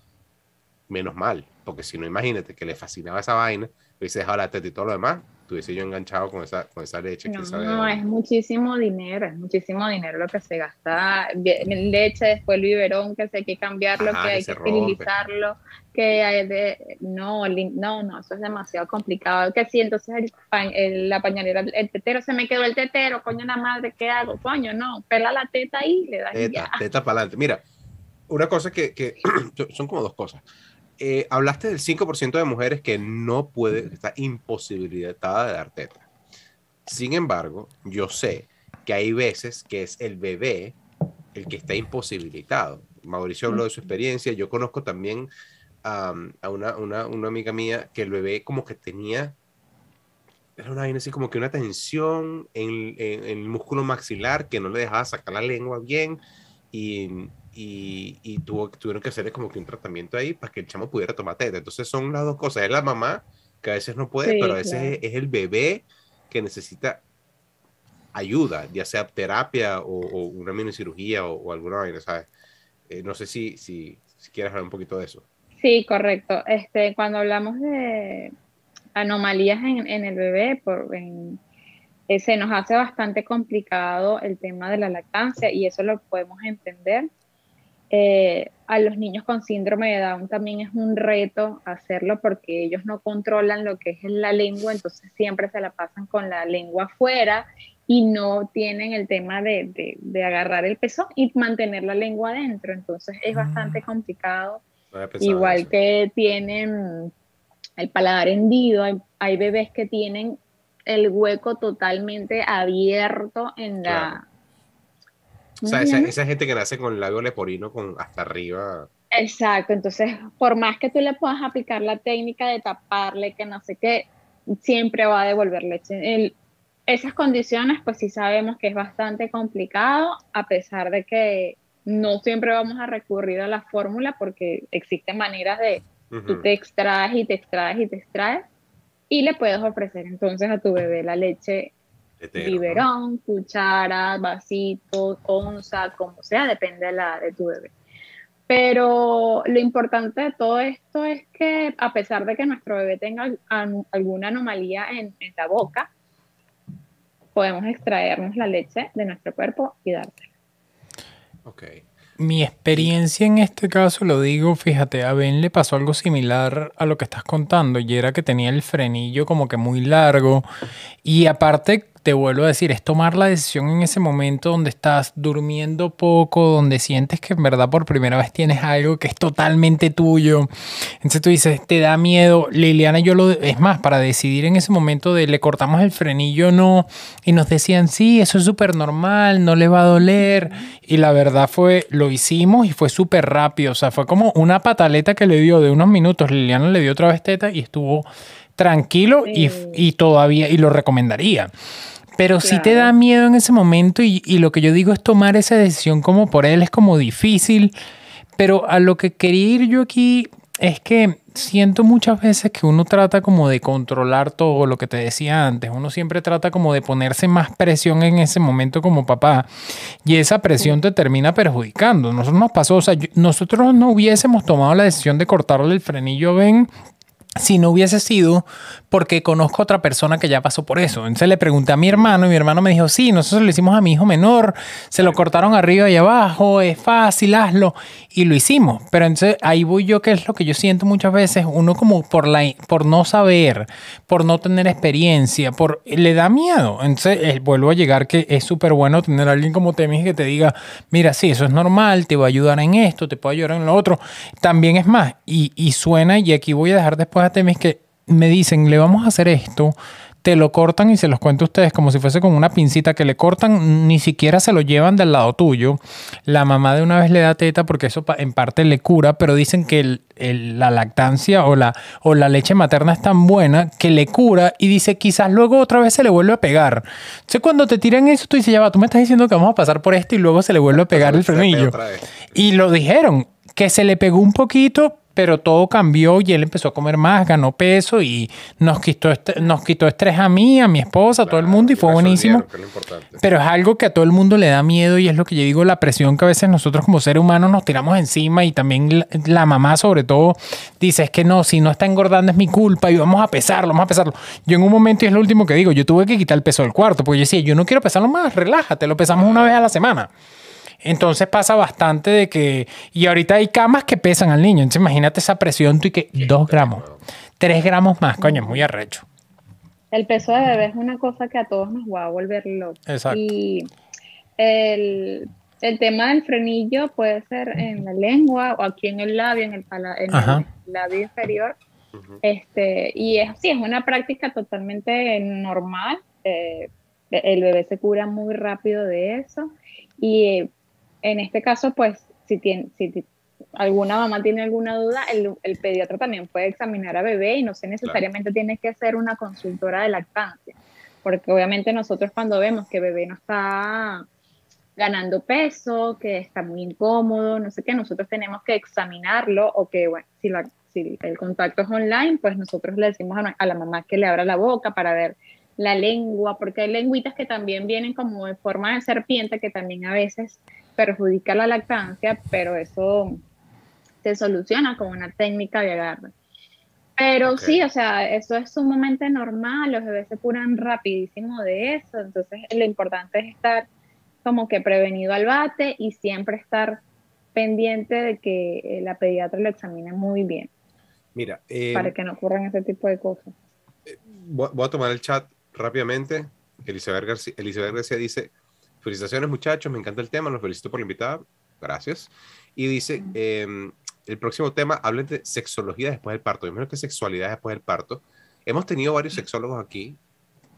menos mal, porque si no, imagínate que le fascinaba esa vaina, hubiese dejado la teta y todo lo demás, estuviese yo enganchado con esa, con esa leche. No, no es muchísimo dinero, es muchísimo dinero lo que se gasta. Leche, después el biberón, que hay que cambiarlo, que hay que esterilizarlo, que hay de... No, no, no, eso es demasiado complicado. Que sí, entonces el, la pañalera, el tetero, se me quedó el tetero, coño la madre, ¿qué hago? Coño, no, pela la teta ahí, le das teta, ya. Teta para adelante. Mira, una cosa que, que son como dos cosas. Eh, hablaste del 5% de mujeres que no puede, está imposibilitada de dar teta. Sin embargo, yo sé que hay veces que es el bebé el que está imposibilitado. Mauricio habló de su experiencia. Yo conozco también a una, una, una, amiga mía que el bebé como que tenía, era una así como que una tensión en, en, en, el músculo maxilar que no le dejaba sacar la lengua bien y y, tuvo, tuvieron que hacerle como que un tratamiento ahí para que el chamo pudiera tomar teta. Entonces son las dos cosas. Es la mamá que a veces no puede, pero a veces es, el bebé que necesita ayuda, ya sea terapia o, una minocirugía o, o alguna vaina, ¿sabes? Eh, no sé si, si, si, quieres hablar un poquito de eso. Sí, correcto. Este, cuando hablamos de anomalías en, en el bebé, por, en, eh, se nos hace bastante complicado el tema de la lactancia y eso lo podemos entender eh, a los niños con síndrome de Down también es un reto hacerlo porque ellos no controlan lo que es la lengua, entonces siempre se la pasan con la lengua afuera y no tienen el tema de, de, agarrar el peso y mantener la lengua adentro, entonces es bastante mm. complicado. Igual que tienen el paladar hendido, hay, hay, bebés que tienen el hueco totalmente abierto en la o sea, esa, gente que nace con el labio leporino con hasta arriba. Exacto, entonces por más que tú le puedas aplicar la técnica de taparle, que no sé qué, siempre va a devolver leche. esas condiciones, pues sí sabemos que es bastante complicado, a pesar de que no siempre vamos a recurrir a la fórmula porque existen maneras de, tú te extraes y te extraes y te extraes, y le puedes ofrecer entonces a tu bebé la leche biberón, cuchara, vasito, onza, como sea, depende de la de tu bebé. Pero lo importante de todo esto es que a pesar de que nuestro bebé tenga alguna anomalía en, en la boca, podemos extraernos la leche de nuestro cuerpo y dársela. Ok. Mi experiencia en este caso, lo digo, fíjate, a Ben le pasó algo similar a lo que estás contando, y era que tenía el frenillo como que muy largo, y aparte te vuelvo a decir, es tomar la decisión en ese momento donde estás durmiendo poco, donde sientes que en verdad por primera vez tienes algo que es totalmente tuyo. Entonces tú dices, te da miedo. Liliana, yo lo, es más, para decidir en ese momento de le cortamos el frenillo o no, y nos decían, sí, eso es súper normal, no le va a doler. Y la verdad fue, lo hicimos y fue súper rápido. O sea, fue como una pataleta que le dio de unos minutos. Liliana le dio otra vez teta y estuvo tranquilo y, y, todavía, y lo recomendaría. Pero si te da miedo en ese momento y, y, lo que yo digo es tomar esa decisión como por él es como difícil. Pero a lo que quería ir yo aquí es que siento muchas veces que uno trata como de controlar todo lo que te decía antes. Uno siempre trata como de ponerse más presión en ese momento como papá. Y esa presión te termina perjudicando. Nosotros nos pasó, o sea, nosotros no hubiésemos tomado la decisión de cortarle el frenillo a Ben si no hubiese sido porque conozco a otra persona que ya pasó por eso. Entonces le pregunté a mi hermano y mi hermano me dijo, sí, nosotros lo hicimos a mi hijo menor, se lo cortaron arriba y abajo, es fácil, hazlo. Y lo hicimos. Pero entonces ahí voy yo, que es lo que yo siento muchas veces, uno como por, la, por no saber, por no tener experiencia, por le da miedo. Entonces eh, vuelvo a llegar que es súper bueno tener a alguien como Temis que te diga, mira, sí, eso es normal, te va a ayudar en esto, te puede ayudar en lo otro. También es más, y, y suena, y aquí voy a dejar después a Temis que me dicen, le vamos a hacer esto, te lo cortan y se los cuento a ustedes como si fuese con una pincita que le cortan, ni siquiera se lo llevan del lado tuyo. La mamá de una vez le da teta porque eso en parte le cura, pero dicen que la lactancia o la, o la leche materna es tan buena que le cura y dice quizás luego otra vez se le vuelve a pegar. Entonces cuando te tiran eso, tú dices, ya va, tú me estás diciendo que vamos a pasar por esto y luego se le vuelve a pegar el frenillo. Y lo dijeron, que se le pegó un poquito, pero todo cambió y él empezó a comer más, ganó peso y nos quitó, nos quitó estrés a mí, a mi esposa, a todo el mundo y fue buenísimo. pero es algo que a todo el mundo le da miedo y es lo que yo digo, la presión que a veces nosotros como seres humanos nos tiramos encima y también la, mamá sobre todo dice, es que no, si no está engordando es mi culpa y vamos a pesarlo, vamos a pesarlo. Yo en un momento, y es lo último que digo, yo tuve que quitar el peso del cuarto porque yo decía, yo no quiero pesarlo más, relájate, lo pesamos una vez a la semana. Entonces pasa bastante de que. Y ahorita hay camas que pesan al niño. Entonces imagínate esa presión, tú y que dos gramos, tres gramos más, coño, es muy arrecho. El peso de bebé es una cosa que a todos nos va a volver loco. Exacto. Y el, tema del frenillo puede ser en la lengua o aquí en el labio, en el, labio inferior. este, y es, sí, es una práctica totalmente normal. Eh, el bebé se cura muy rápido de eso. Y en este caso, pues, si, tiene, si alguna mamá tiene alguna duda, el, el, pediatra también puede examinar a bebé y no sé necesariamente tiene que ser una consultora de lactancia, porque obviamente nosotros cuando vemos que bebé no está ganando peso, que está muy incómodo, no sé qué, nosotros tenemos que examinarlo o que, bueno, si, la, si el contacto es online, pues nosotros le decimos a, a la mamá que le abra la boca para ver la lengua, porque hay lengüitas que también vienen como en forma de serpiente, que también a veces perjudica la lactancia, pero eso se soluciona con una técnica de agarre. Pero sí, o sea, eso es sumamente normal, los bebés se curan rapidísimo de eso, entonces lo importante es estar como que prevenido al bate y siempre estar pendiente de que eh, la pediatra lo examine muy bien. Mira, para em, que no ocurran ese tipo de cosas. Eh, voy a tomar el chat rápidamente. Elizabeth García, Elizabeth García dice, Felicitaciones muchachos, me encanta el tema, los felicito por la invitada, gracias. Y dice, em, el próximo tema, hablen de sexología después del parto, yo menos que sexualidad después del parto. Hemos tenido varios sexólogos aquí,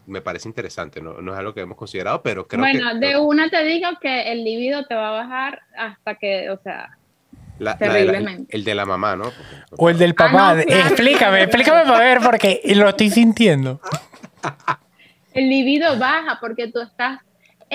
me parece interesante, no, no es algo que hemos considerado, pero creo que... Bueno, de una te digo que el libido te va a bajar hasta que, o sea... terriblemente. el de la mamá, ¿no? o el del papá. Ah, explícame, explícame para ver, porque lo estoy sintiendo. El libido baja porque tú estás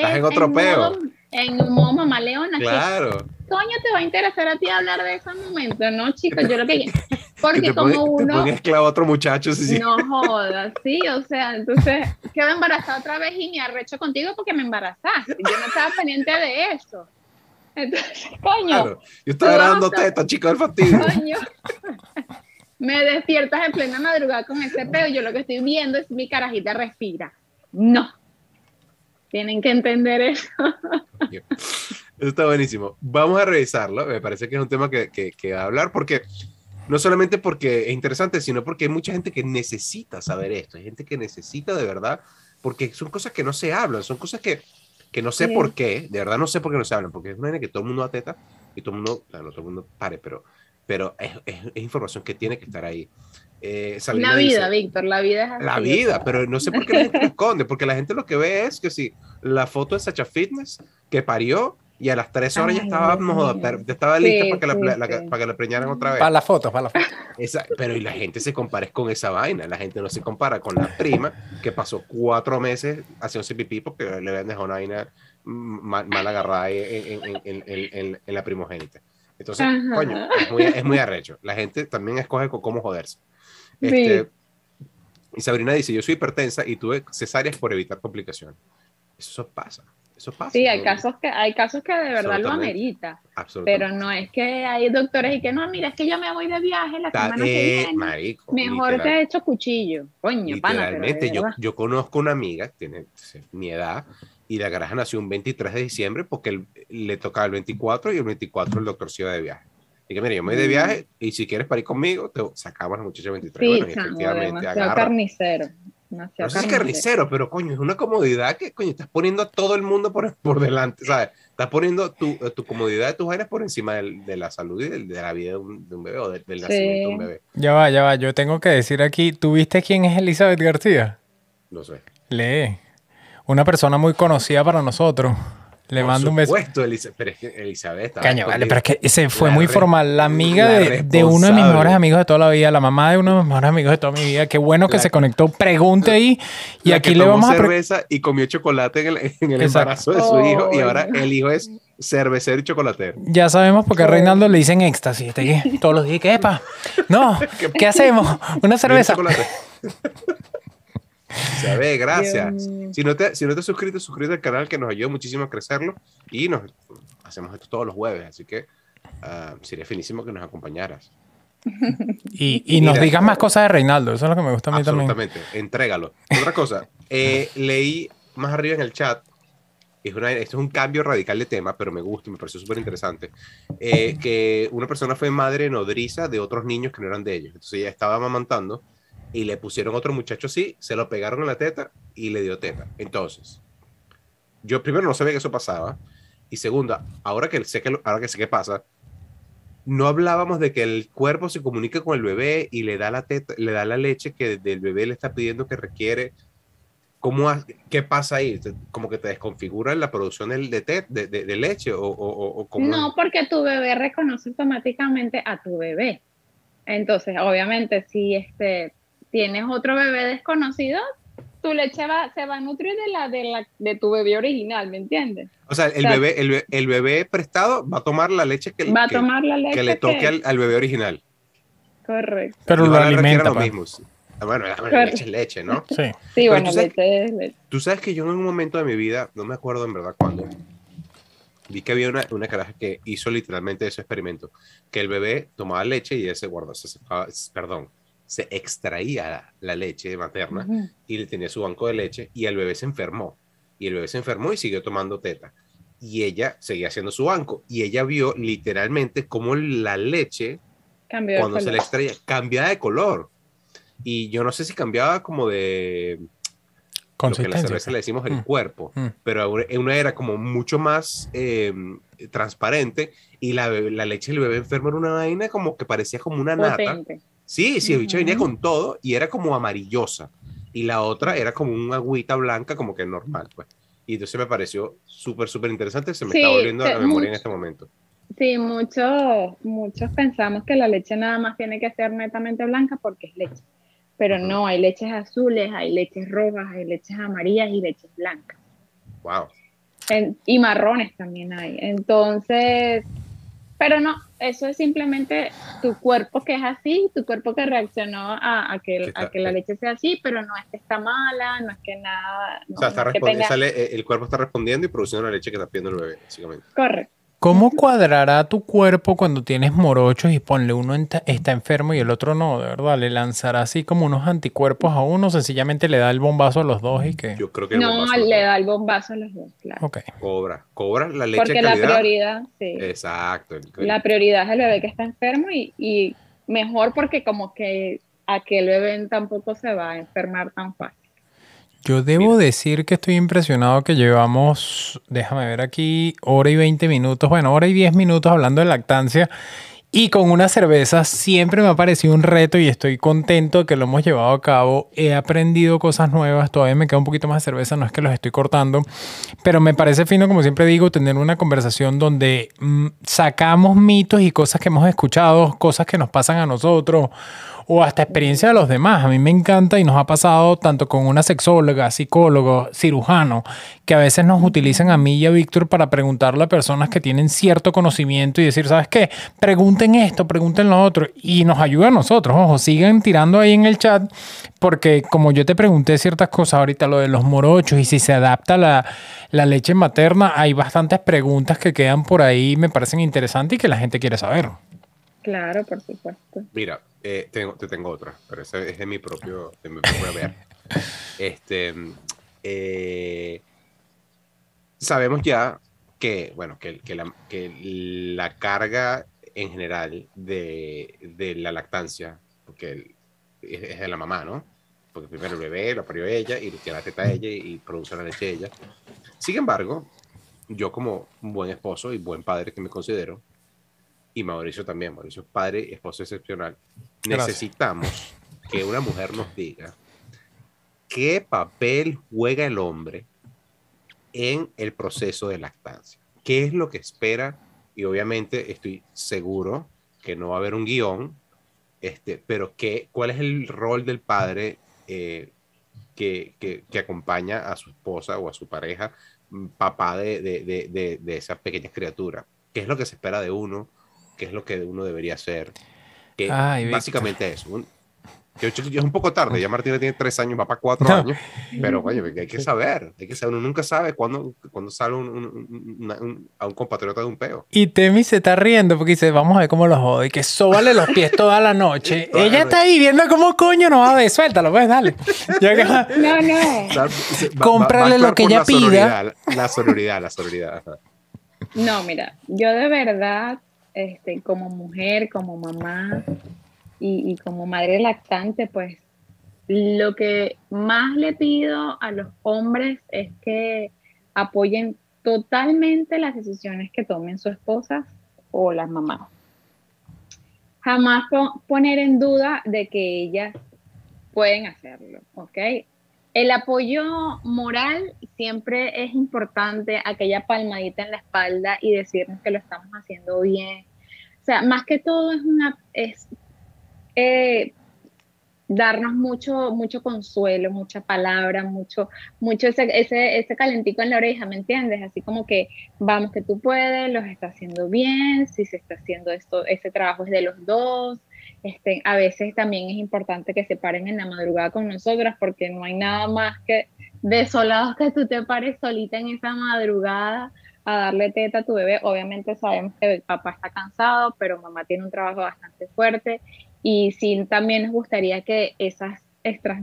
Estás en otro peo. en un modo mamaleona. Claro. coño te va a interesar a ti hablar de ese momento? No, chicos, yo lo que Porque te como te uno... ponen esclavo a otro muchacho. Sí, sí. No jodas, sí, o sea, entonces quedo embarazada otra vez y me arrecho contigo porque me embarazaste. Yo no estaba pendiente de eso. Entonces, coño, Claro. Yo estaba a- teta, chico del fastidio. coño. Me despiertas en plena madrugada con ese pedo y yo lo que estoy viendo es mi carajita respira. No. Tienen que entender eso. Eso está buenísimo. Vamos a revisarlo. Me parece que es un tema que, que, que va a hablar porque no solamente porque es interesante, sino porque hay mucha gente que necesita saber esto. Hay gente que necesita de verdad, porque son cosas que no se hablan, son cosas que, que no sé Sí. por qué, de verdad no sé por qué no se hablan, porque es una vaina que todo el mundo da teta y todo el mundo, claro, todo el mundo pare, pero, pero es, es, es información que tiene que estar ahí. Eh, La vida, dice- Víctor, la vida es así. la vida, pero no sé por qué la gente lo esconde, porque la gente lo que ve es que si la foto de Sacha Fitness que parió y a las tres horas ya Ay, estaba, Dios no ya estaba lista Sí, para, que la, sí, la- la- sí. para que la preñaran otra vez. Para las fotos, para las fotos. Esa- pero y la gente se compara con esa vaina, la gente no se compara con la prima que pasó cuatro meses haciéndose pipí porque le habían dejado una vaina mal, mal agarrada ahí en, en- en- en- en- en la primogénita. Entonces, Ajá. coño, es muy, es muy arrecho. La gente también escoge con cómo joderse. Este, Y Sabrina dice, yo soy hipertensa y tuve cesáreas por evitar complicaciones. Eso pasa, eso pasa. Sí, hay ¿no? casos que hay casos que de verdad lo amerita, pero no es que hay doctores y que no, mira, es que yo me voy de viaje la Ta- semana que eh, viene. marico, Mejor literal- te he hecho cuchillo. Coño, pana, Literalmente, yo, yo conozco una amiga, tiene mi edad, y la garaja nació un 23 de diciembre porque le tocaba el 24 y el 24 el doctor se iba de viaje. Y que mira, yo me voy de Mm. viaje y si quieres parir conmigo, te sacamos a la muchacha 23. Sí, bueno, y chamo, efectivamente, demasiado agarra. carnicero. demasiado No sé si carnicero, pero coño, es una comodidad que coño, estás poniendo a todo el mundo por, por delante, ¿sabes? Estás poniendo tu, eh, tu comodidad de tus vainas por encima del- de la salud y del- de la vida de un, de un bebé o del, del nacimiento de un bebé. Ya va, ya va. Yo tengo que decir aquí, ¿tú viste quién es Elizabeth García? No sé. Lee. Una persona muy conocida para nosotros. Le Por mando un beso. pero es que Elizabeth Caño, vale, pero es que ese fue La muy formal. La amiga la de, de uno de mis mejores amigos de toda la vida, la mamá de uno de mis mejores amigos de toda mi vida. Qué bueno que La- se conectó. Pregunte ahí. Y aquí le vamos a... cerveza y comió chocolate en el, en el embarazo de su hijo y ahora el hijo es cervecero y chocolatero. Ya sabemos por qué a Reinaldo le dicen éxtasis. Todos los días. ¿Qué epa? No, ¿qué hacemos? Una cerveza. Ve, gracias. Si no, te, si no te has suscrito, suscríbete al canal que nos ayuda muchísimo a crecerlo y nos hacemos esto todos los jueves, así que ah, sería finísimo que nos acompañaras. Y, y nos Mira. digas más cosas de Reinaldo. Eso es lo que me gusta a mí también. Absolutamente, entrégalo. Otra cosa, eh, leí más arriba en el chat, es una, esto es un cambio radical de tema, pero me gusta y me pareció súper interesante, eh, que una persona fue madre nodriza de otros niños que no eran de ellos. Entonces ella estaba amamantando y le pusieron otro muchacho así, se lo pegaron en la teta y le dio teta. Entonces, yo primero no sabía que eso pasaba y segunda, ahora que sé que, lo- ahora que sé qué pasa, no hablábamos de que el cuerpo se comunica con el bebé y le da la teta, le da la leche que del bebé le está pidiendo que requiere. ¿Cómo, ¿Qué pasa ahí? Te- ¿Como que te desconfigura la producción de, tet- de, de- de leche? ¿O, o, o- o cómo? No, porque tu bebé reconoce automáticamente a tu bebé. Entonces, obviamente, si este tienes otro bebé desconocido, tu leche va, se va a nutrir de la, de la de tu bebé original, ¿me entiendes? O sea, el bebé, el, be- el bebé prestado va a tomar la leche que, Va a que- tomar la leche que le toque que- al, al bebé original. Correcto. Pero lo alimenta. lo mismo. Ah, Bueno, la, leche es leche, ¿no? Sí. Sí, Pero bueno, tú sabes- leche es leche. Tú sabes que yo en un momento de mi vida, no me acuerdo en verdad cuándo, vi que había una, una caraja que hizo literalmente ese experimento, que el bebé tomaba leche y ella se guardó, se perdón, se extraía la, leche materna Ujú. y le tenía su banco de leche y el bebé se enfermó. Y el bebé se enfermó y siguió tomando teta. Y ella seguía haciendo su banco. Y ella vio literalmente cómo la leche, Cambio de cuando se color. le extraía, cambiaba de color. Y yo no sé si cambiaba como de, lo que la cerveza le decimos el Mm. cuerpo, Mm. pero una- una era como mucho más eh, transparente y la, la leche del bebé enfermo era una vaina como que parecía como una nata. Sí, sí, el bicho venía con todo y era como amarillosa y la otra era como una agüita blanca como que normal, pues. Y entonces me pareció súper, súper interesante, se me Sí, está volviendo a la memoria en mucho. este momento. Sí, muchos, muchos pensamos que la leche nada más tiene que ser netamente blanca porque es leche. Pero Ujú. no, hay leches azules, hay leches rojas, hay leches amarillas y leches blancas. Wow. En- y marrones también hay. Entonces, pero no, eso es simplemente tu cuerpo que es así, tu cuerpo que reaccionó a, que, a que la leche sea así, pero no es que está mala, no es que nada. o sea, está eh, el cuerpo está respondiendo y produciendo la leche que está pidiendo el bebé, básicamente. Correcto. ¿Cómo cuadrará tu cuerpo cuando tienes morochos y ponle uno está enfermo y el otro no? De verdad, le lanzará así como unos anticuerpos a uno, sencillamente le da el bombazo a los dos y que. Yo creo que no, le da el bombazo a los dos, claro. Okay. Cobra, cobra la leche. Porque la prioridad, sí. Exacto. La prioridad es el bebé que está enfermo y, y mejor porque como que aquel bebé tampoco se va a enfermar tan fácil. Yo debo decir que estoy impresionado que llevamos, déjame ver aquí, hora y 20 minutos, bueno, hora y 10 minutos hablando de lactancia y con una cerveza siempre me ha parecido un reto y estoy contento de que lo hemos llevado a cabo. He aprendido cosas nuevas, todavía me queda un poquito más de cerveza, no es que los estoy cortando, pero me parece fino, como siempre digo, tener una conversación donde mm, sacamos mitos y cosas que hemos escuchado, cosas que nos pasan a nosotros o hasta experiencia de los demás. A mí me encanta y nos ha pasado tanto con una sexóloga, psicólogo, cirujano, que a veces nos utilizan a mí y a Víctor para preguntarle a personas que tienen cierto conocimiento y decir, ¿sabes qué? Pregunten esto, pregunten lo otro y nos ayuda a nosotros. Ojo, sigan tirando ahí en el chat porque como yo te pregunté ciertas cosas ahorita, lo de los morochos y si se adapta la, la leche materna, hay bastantes preguntas que quedan por ahí, me parecen interesantes y que la gente quiere saber. Claro, por supuesto. Mira, eh, tengo, te tengo otra, pero esa es de mi propio, de mi propio ver. Este, eh, sabemos ya que, bueno, que, que, la, que, la, carga en general de, de la lactancia, porque es, de la mamá, ¿no? Porque primero el bebé lo parió ella y tiene la teta ella y produce la leche ella. Sin embargo, yo como buen esposo y buen padre que me considero, y Mauricio también, Mauricio es padre y esposo excepcional, necesitamos que una mujer nos diga qué papel juega el hombre en el proceso de lactancia. ¿Qué es lo que espera? Y obviamente estoy seguro que no va a haber un guion, este, pero qué, ¿cuál es el rol del padre eh, que, que, que, acompaña a su esposa o a su pareja, papá de, de, de, de esa pequeña criatura? ¿Qué es lo que se espera de uno? Qué es lo que uno debería hacer. Que básicamente es un, yo, es un poco tarde, ya Martina tiene tres años, va para cuatro años, pero oye, hay que saber, hay que saber, uno nunca sabe cuándo, cuando sale un, a un compatriota de un peo. Y Temi se está riendo porque dice, vamos a ver cómo lo jode, que sóbale los pies toda la noche. Ella está ahí viendo cómo coño no va a ver, suéltalo, pues, dale. no, no. Cómprale lo que ella pida. La sonoridad, la sonoridad. No, mira, yo de verdad este, como mujer, como mamá y, como madre lactante, pues lo que más le pido a los hombres es que apoyen totalmente las decisiones que tomen sus esposas o las mamás. Jamás poner en duda de que ellas pueden hacerlo, ¿ok? El apoyo moral siempre es importante, aquella palmadita en la espalda y decirnos que lo estamos haciendo bien, o sea, más que todo es eh, darnos mucho, mucho consuelo, mucha palabra, mucho, mucho ese, ese, ese calentico en la oreja, ¿me entiendes? Así como que vamos que tú puedes, los está haciendo bien, si se está haciendo esto, ese trabajo es de los dos. Este, a veces también es importante que se paren en la madrugada con nosotras porque no hay nada más que desolados que tú te pares solita en esa madrugada a darle teta a tu bebé. Obviamente sabemos que el papá está cansado, pero mamá tiene un trabajo bastante fuerte y sí también nos gustaría que esas, extras,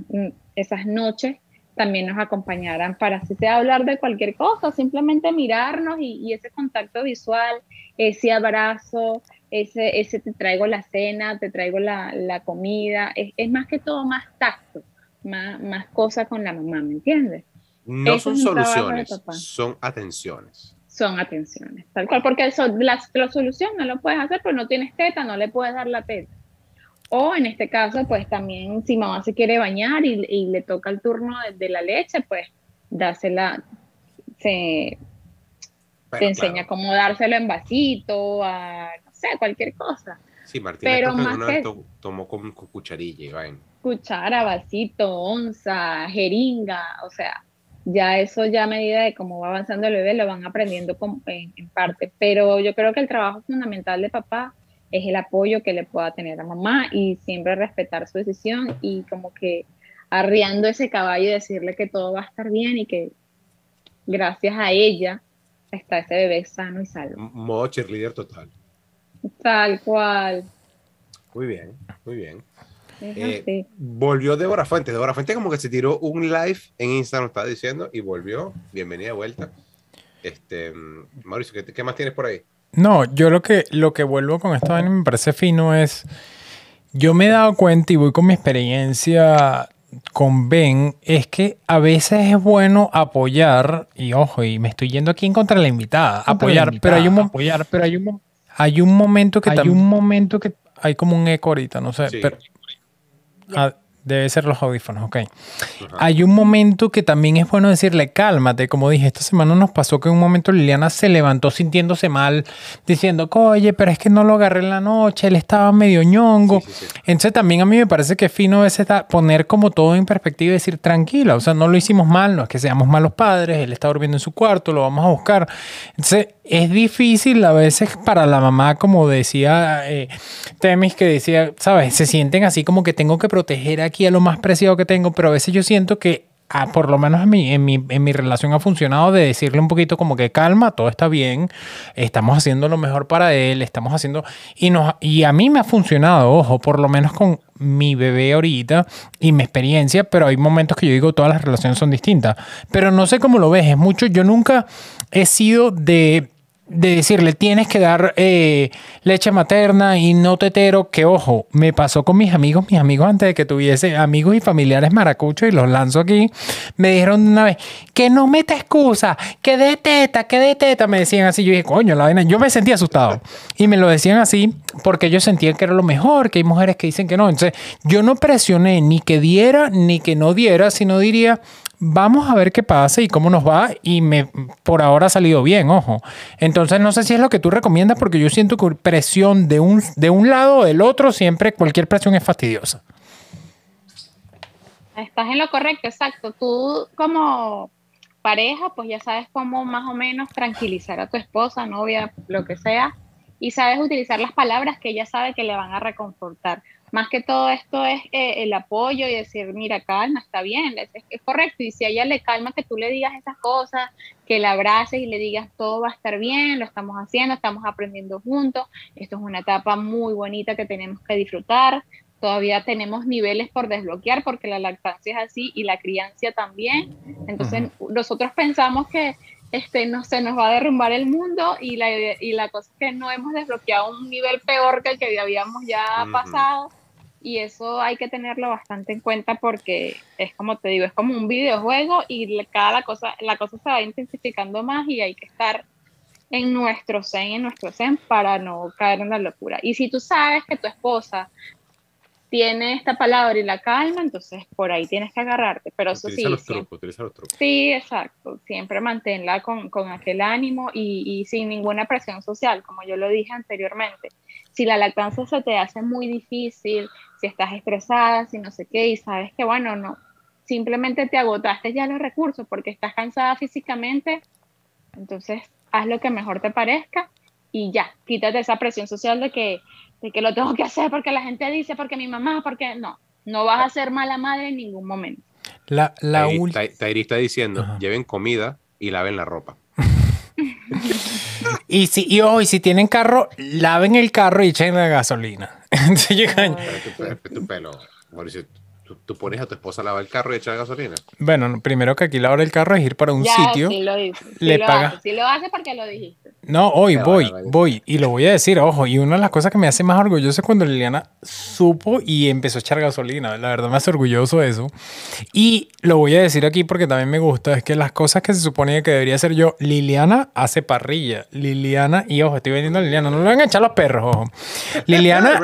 esas noches también nos acompañaran para si sea hablar de cualquier cosa, simplemente mirarnos y, ese contacto visual, ese abrazo, ese, ese te traigo la cena, te traigo la, la comida, es, es, más que todo más tacto, más, más cosa con la mamá, ¿me entiendes? No son soluciones, son atenciones son atenciones, tal cual, porque eso, la, la, solución no lo puedes hacer, pues no tienes teta, no le puedes dar la teta. O en este caso, pues también si mamá se quiere bañar y, y le toca el turno de, la leche, pues dásela, se, te enseña cómo dárselo en vasito, a, no sé, cualquier cosa. Sí, Martín, Pero más que, tomó con, cucharilla, Cuchara, vasito, onza, jeringa, o sea, ya eso ya a medida de cómo va avanzando el bebé lo van aprendiendo en, parte, pero yo creo que el trabajo fundamental de papá es el apoyo que le pueda tener a mamá y siempre respetar su decisión y como que arriando ese caballo y decirle que todo va a estar bien y que gracias a ella está ese bebé sano y salvo. Modo cheerleader total. Tal cual. Muy bien, muy bien. Eh, volvió Débora Fuentes. Débora Fuentes como que se tiró un live en Instagram, estaba diciendo, y volvió. Bienvenida de vuelta. Este, Mauricio, ¿qué, más tienes por ahí? No, yo lo que, lo que vuelvo con esto me parece fino es, yo me he dado cuenta y voy con mi experiencia con Ben, es que a veces es bueno apoyar, y ojo, y me estoy yendo aquí en contra de la invitada, apoyar, pero hay un, apoyar, pero hay un, hay un momento que hay un momento que hay como un eco ahorita, no sé, pero Ah, debe ser los audífonos, ok. Hay un momento que también es bueno decirle, cálmate, como dije, esta semana nos pasó que en un momento Liliana se levantó sintiéndose mal, diciendo, oye, pero es que no lo agarré en la noche, él estaba medio ñongo. Entonces también a mí me parece que es fino a veces poner como todo en perspectiva y decir, tranquila, o sea, no lo hicimos mal, no es que seamos malos padres, él está durmiendo en su cuarto, lo vamos a buscar. Entonces es difícil a veces para la mamá, como decía eh, Temis, que decía, ¿sabes? Se sienten así como que tengo que proteger aquí a lo más preciado que tengo, pero a veces yo siento que ah, por lo menos en mi, en, mi, en mi relación ha funcionado de decirle un poquito como que calma, todo está bien, estamos haciendo lo mejor para él, estamos haciendo... Y, y a mí me ha funcionado, ojo, por lo menos con mi bebé ahorita y mi experiencia, pero hay momentos que yo digo todas las relaciones son distintas. Pero no sé cómo lo ves, es mucho, yo nunca he sido de de decirle tienes que dar eh, leche materna y no tetero, que ojo, me pasó con mis amigos, mis amigos antes de que tuviese amigos y familiares maracuchos y los lanzo aquí, me dijeron una vez, que no meta excusa, que de teta, que de teta, me decían así, yo dije, coño, la vaina, yo me sentí asustado y me lo decían así porque ellos sentían que era lo mejor, que hay mujeres que dicen que no, entonces yo no presioné ni que diera ni que no diera, sino diría, vamos a ver qué pasa y cómo nos va y me por ahora ha salido bien, ojo. Entonces no sé si es lo que tú recomiendas porque yo siento que presión de un, de un lado o del otro, siempre cualquier presión es fastidiosa. Estás en lo correcto, exacto. Tú como pareja, pues ya sabes cómo más o menos tranquilizar a tu esposa, novia, lo que sea, y sabes utilizar las palabras que ella sabe que le van a reconfortar más que todo esto es eh, el apoyo y decir, mira, calma, está bien, es, es, correcto. Y si a ella le calma que tú le digas esas cosas, que la abraces y le digas, todo va a estar bien, lo estamos haciendo, estamos aprendiendo juntos, esto es una etapa muy bonita que tenemos que disfrutar. Todavía tenemos niveles por desbloquear porque la lactancia es así y la crianza también. Entonces, nosotros pensamos que este, no se nos va a derrumbar el mundo y la, y la cosa es que no hemos desbloqueado un nivel peor que el que habíamos ya pasado y eso hay que tenerlo bastante en cuenta porque es como te digo, es como un videojuego y cada cosa, la cosa se va intensificando más y hay que estar en nuestro zen, en nuestro zen para no caer en la locura. Y si tú sabes que tu esposa tiene esta palabra y la calma, entonces por ahí tienes que agarrarte. Pero eso sí. Los trucos, utiliza los trucos. Sí, exacto. Siempre manténla con, con aquel ánimo y, y, sin ninguna presión social, como yo lo dije anteriormente. Si la lactancia se te hace muy difícil, si estás estresada, si no sé qué, y sabes que, bueno, no, simplemente te agotaste ya los recursos porque estás cansada físicamente, entonces haz lo que mejor te parezca y ya, quítate esa presión social de que, de que lo tengo que hacer porque la gente dice, porque mi mamá, porque no, no vas a ser mala madre en ningún momento. La, la Tairi, está diciendo, lleven comida y laven la ropa. y si, y, y si tienen carro, laven el carro y echen la gasolina. tu, pelo, Mauricio, ¿tú, pones a tu esposa a lavar el carro y echar gasolina? Bueno, primero que aquí lavar el carro es ir para un sitio. Sí lo, le paga. Si lo hace porque lo dijiste. No, hoy voy, voy. Y lo voy a decir, ojo. Y una de las cosas que me hace más orgulloso es cuando Liliana supo y empezó a echar gasolina. La verdad me hace orgulloso eso. Y lo voy a decir aquí porque también me gusta. Es que las cosas que se suponía que debería hacer yo, Liliana hace parrilla. Liliana, y ojo, estoy vendiendo a Liliana. No le van a echar los perros, ojo. Liliana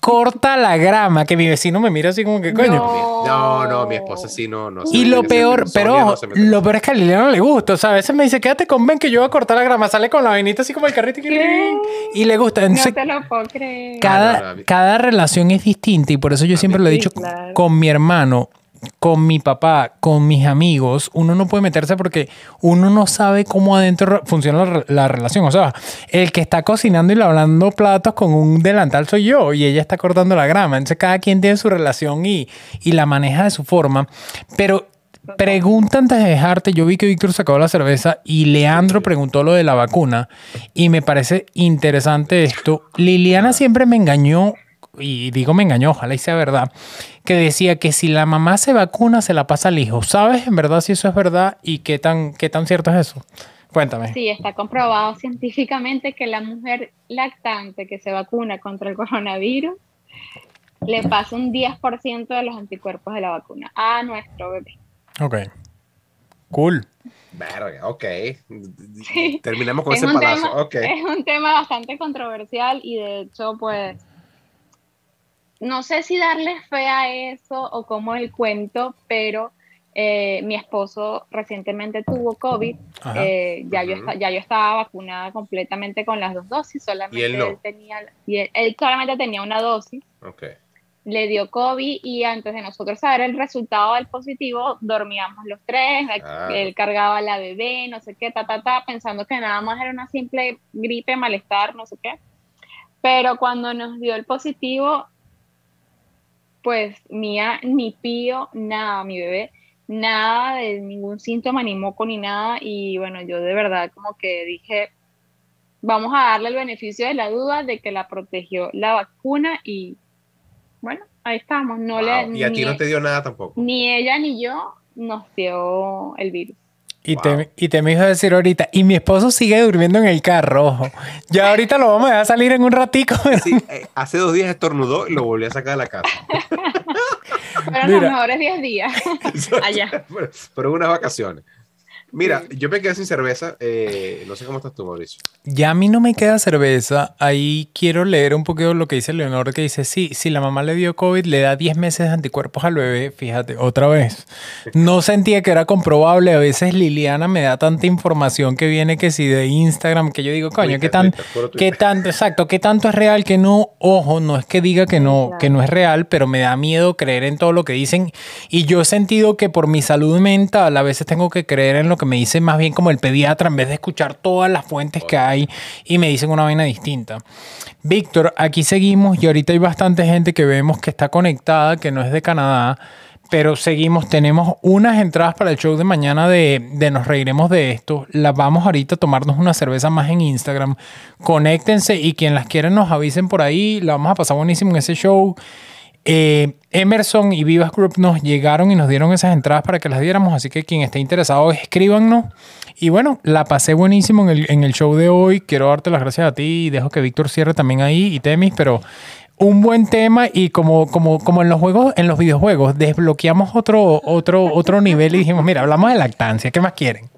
corta la grama. Que mi vecino me mira así como que, coño. No, no, mi esposa sí no. no y lo peor, pero lo peor es que a Liliana le gusta. O sea, a veces me dice, quédate con Ben que yo voy a cortar la grama sale con la vainita así como el carrito y le gusta. no te lo puedo creer. Cada, cada relación es distinta y por eso yo siempre lo he dicho con mi hermano con mi papá, con mis amigos, uno no puede meterse porque uno no sabe cómo adentro funciona la, la relación. O sea, el que está cocinando y lavando platos con un delantal soy yo y ella está cortando la grama. Entonces cada quien tiene su relación y, y la maneja de su forma. Pero Pregunta antes de dejarte, yo vi que Víctor sacó la cerveza y Leandro preguntó lo de la vacuna y me parece interesante esto. Liliana siempre me engañó, y digo me engañó, ojalá y sea verdad, que decía que si la mamá se vacuna se la pasa al hijo. ¿Sabes en verdad si eso es verdad y qué tan, qué tan cierto es eso? Cuéntame. Sí, está comprobado científicamente que la mujer lactante que se vacuna contra el coronavirus le pasa un 10% de los anticuerpos de la vacuna a nuestro bebé. Ok. Cool. Verga, ok. Sí. Terminamos con Es ese palazo. tema, Ok. es un tema bastante controversial y de hecho, pues, no sé si darle fe a eso o cómo el cuento, pero eh, mi esposo recientemente tuvo COVID. Ajá. eh, ya, yo ya yo estaba vacunada completamente con las dos dosis, solamente Y él no. tenía, y él, él solamente tenía una dosis. Ok. Le dio COVID y antes de nosotros saber el resultado del positivo, dormíamos los tres, él cargaba a la bebé, no sé qué, ta, ta, ta, pensando que nada más era una simple gripe, malestar, no sé qué. Pero cuando nos dio el positivo, pues Mía ni pío, nada, mi bebé, nada de ningún síntoma, ni moco, ni nada. Y bueno, yo de verdad como que dije, vamos a darle el beneficio de la duda de que la protegió la vacuna y ahí estamos. No le, Wow. Y a ti ni- no te dio nada tampoco. ni ella ni yo nos dio el virus. Y, Wow. te, y te me iba a decir ahorita, y mi esposo sigue durmiendo en el carro, ojo. Ya ahorita lo vamos a dejar salir en un ratico. Sí, eh, hace dos días estornudó y lo volví a sacar de la casa. Fueron Mira. los mejores 10 días allá. pero, pero unas vacaciones. Mira, yo me quedé sin cerveza. eh, no sé cómo estás tú, Mauricio. Ya a mí no me queda cerveza. Ahí quiero leer un poquito lo que dice Leonor, que dice, sí, si la mamá le dio COVID, le da 10 meses de anticuerpos al bebé. Fíjate, otra vez. No sentía que era comprobable. A veces Liliana me da tanta información que viene que si de Instagram, que yo digo, coño, ¿qué tan, qué tanto, exacto, qué tanto es real que no? Ojo, no es que diga que no, que no es real, pero me da miedo creer en todo lo que dicen. Y yo he sentido que por mi salud mental a veces tengo que creer en lo que me dice más bien como el pediatra en vez de escuchar todas las fuentes que hay y me dicen una vaina distinta. Víctor, aquí seguimos y ahorita hay bastante gente que vemos que está conectada, que no es de Canadá, pero seguimos, tenemos unas entradas para el show de mañana de, de Nos Reiremos de esto. Las vamos ahorita a tomarnos una cerveza más en Instagram. Conéctense y quien las quiera nos avisen por ahí. La vamos a pasar buenísimo en ese show. Eh, Emerson y Vivas Group nos llegaron y nos dieron esas entradas para que las diéramos, así que quien esté interesado, escríbanos. Y bueno, la pasé buenísimo en el, en el show de hoy. Quiero darte las gracias a ti y dejo que Víctor cierre también ahí y Temis, pero un buen tema y como, como, como en los juegos, en los videojuegos, desbloqueamos otro, otro, otro nivel y dijimos, mira, hablamos de lactancia, ¿qué más quieren?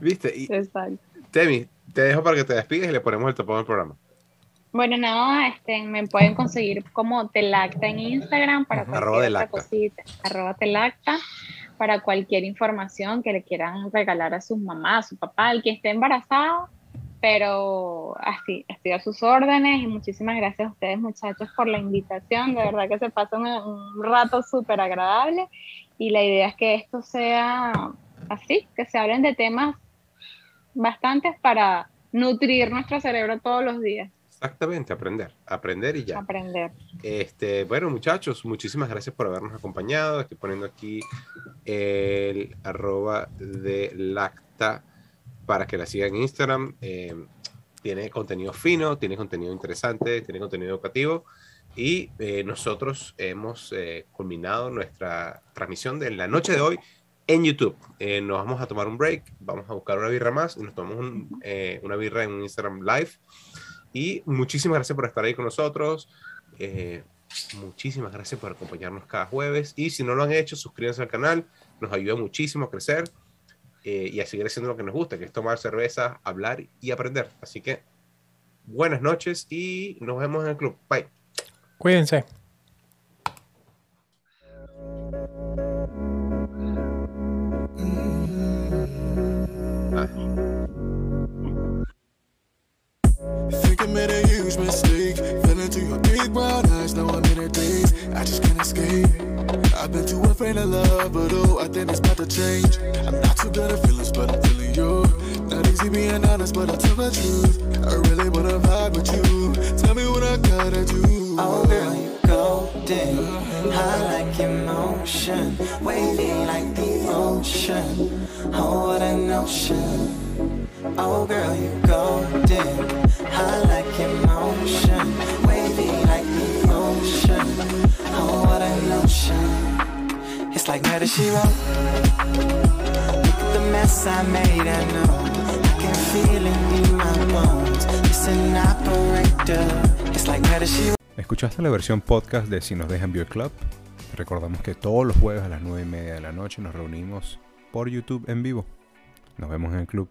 ¿Viste? Y Exacto. Temi, te dejo para que te despides y le ponemos el tapón al programa. Bueno, no, este, me pueden conseguir como Telacta en Instagram para cualquier arroba cosita. Arroba Telacta para cualquier información que le quieran regalar a sus mamás, a su papá, al que esté embarazado. Pero así, estoy a sus órdenes y muchísimas gracias a ustedes muchachos por la invitación. De verdad que se pasa un, un rato súper agradable y la idea es que esto sea así, que se hablen de temas bastantes para nutrir nuestro cerebro todos los días, Exactamente, aprender. Aprender y ya. aprender. Este, bueno, muchachos, muchísimas gracias por habernos acompañado. Estoy poniendo aquí el arroba de Lacta para que la sigan en Instagram. Eh, tiene contenido fino, tiene contenido interesante, tiene contenido educativo. Y eh, nosotros hemos eh, culminado nuestra transmisión de la noche de hoy en YouTube. Eh, nos vamos a tomar un break, vamos a buscar una birra más y nos tomamos un, eh, una birra en un Instagram Live. Y muchísimas gracias por estar ahí con nosotros. Eh, muchísimas gracias por acompañarnos cada jueves. Y si no lo han hecho, suscríbanse al canal. Nos ayuda muchísimo a crecer eh, y a seguir haciendo lo que nos gusta, que es tomar cerveza, hablar y aprender. Así que buenas noches y nos vemos en el club. Bye. Cuídense. I just can't escape. I've been too afraid of love, but oh, I think it's about to change. I'm not too good at feelings, but I'm feeling you. Not easy being honest, but I'll tell the truth. I really wanna vibe with you. Tell me what I gotta do. Oh girl, you golden, high like emotion, wavy like the ocean. Oh what a notion. Oh girl, you golden, high like emotion, It's like murder she wrote. Look at the mess I made, I know. I can feel it in my bones. It's an operator. It's like murder she wrote. ¿Escuchaste la versión podcast de Si nos dejan View Club? Recordamos que todos los jueves a las 9 y media de la noche nos reunimos por YouTube en vivo. Nos vemos en el club.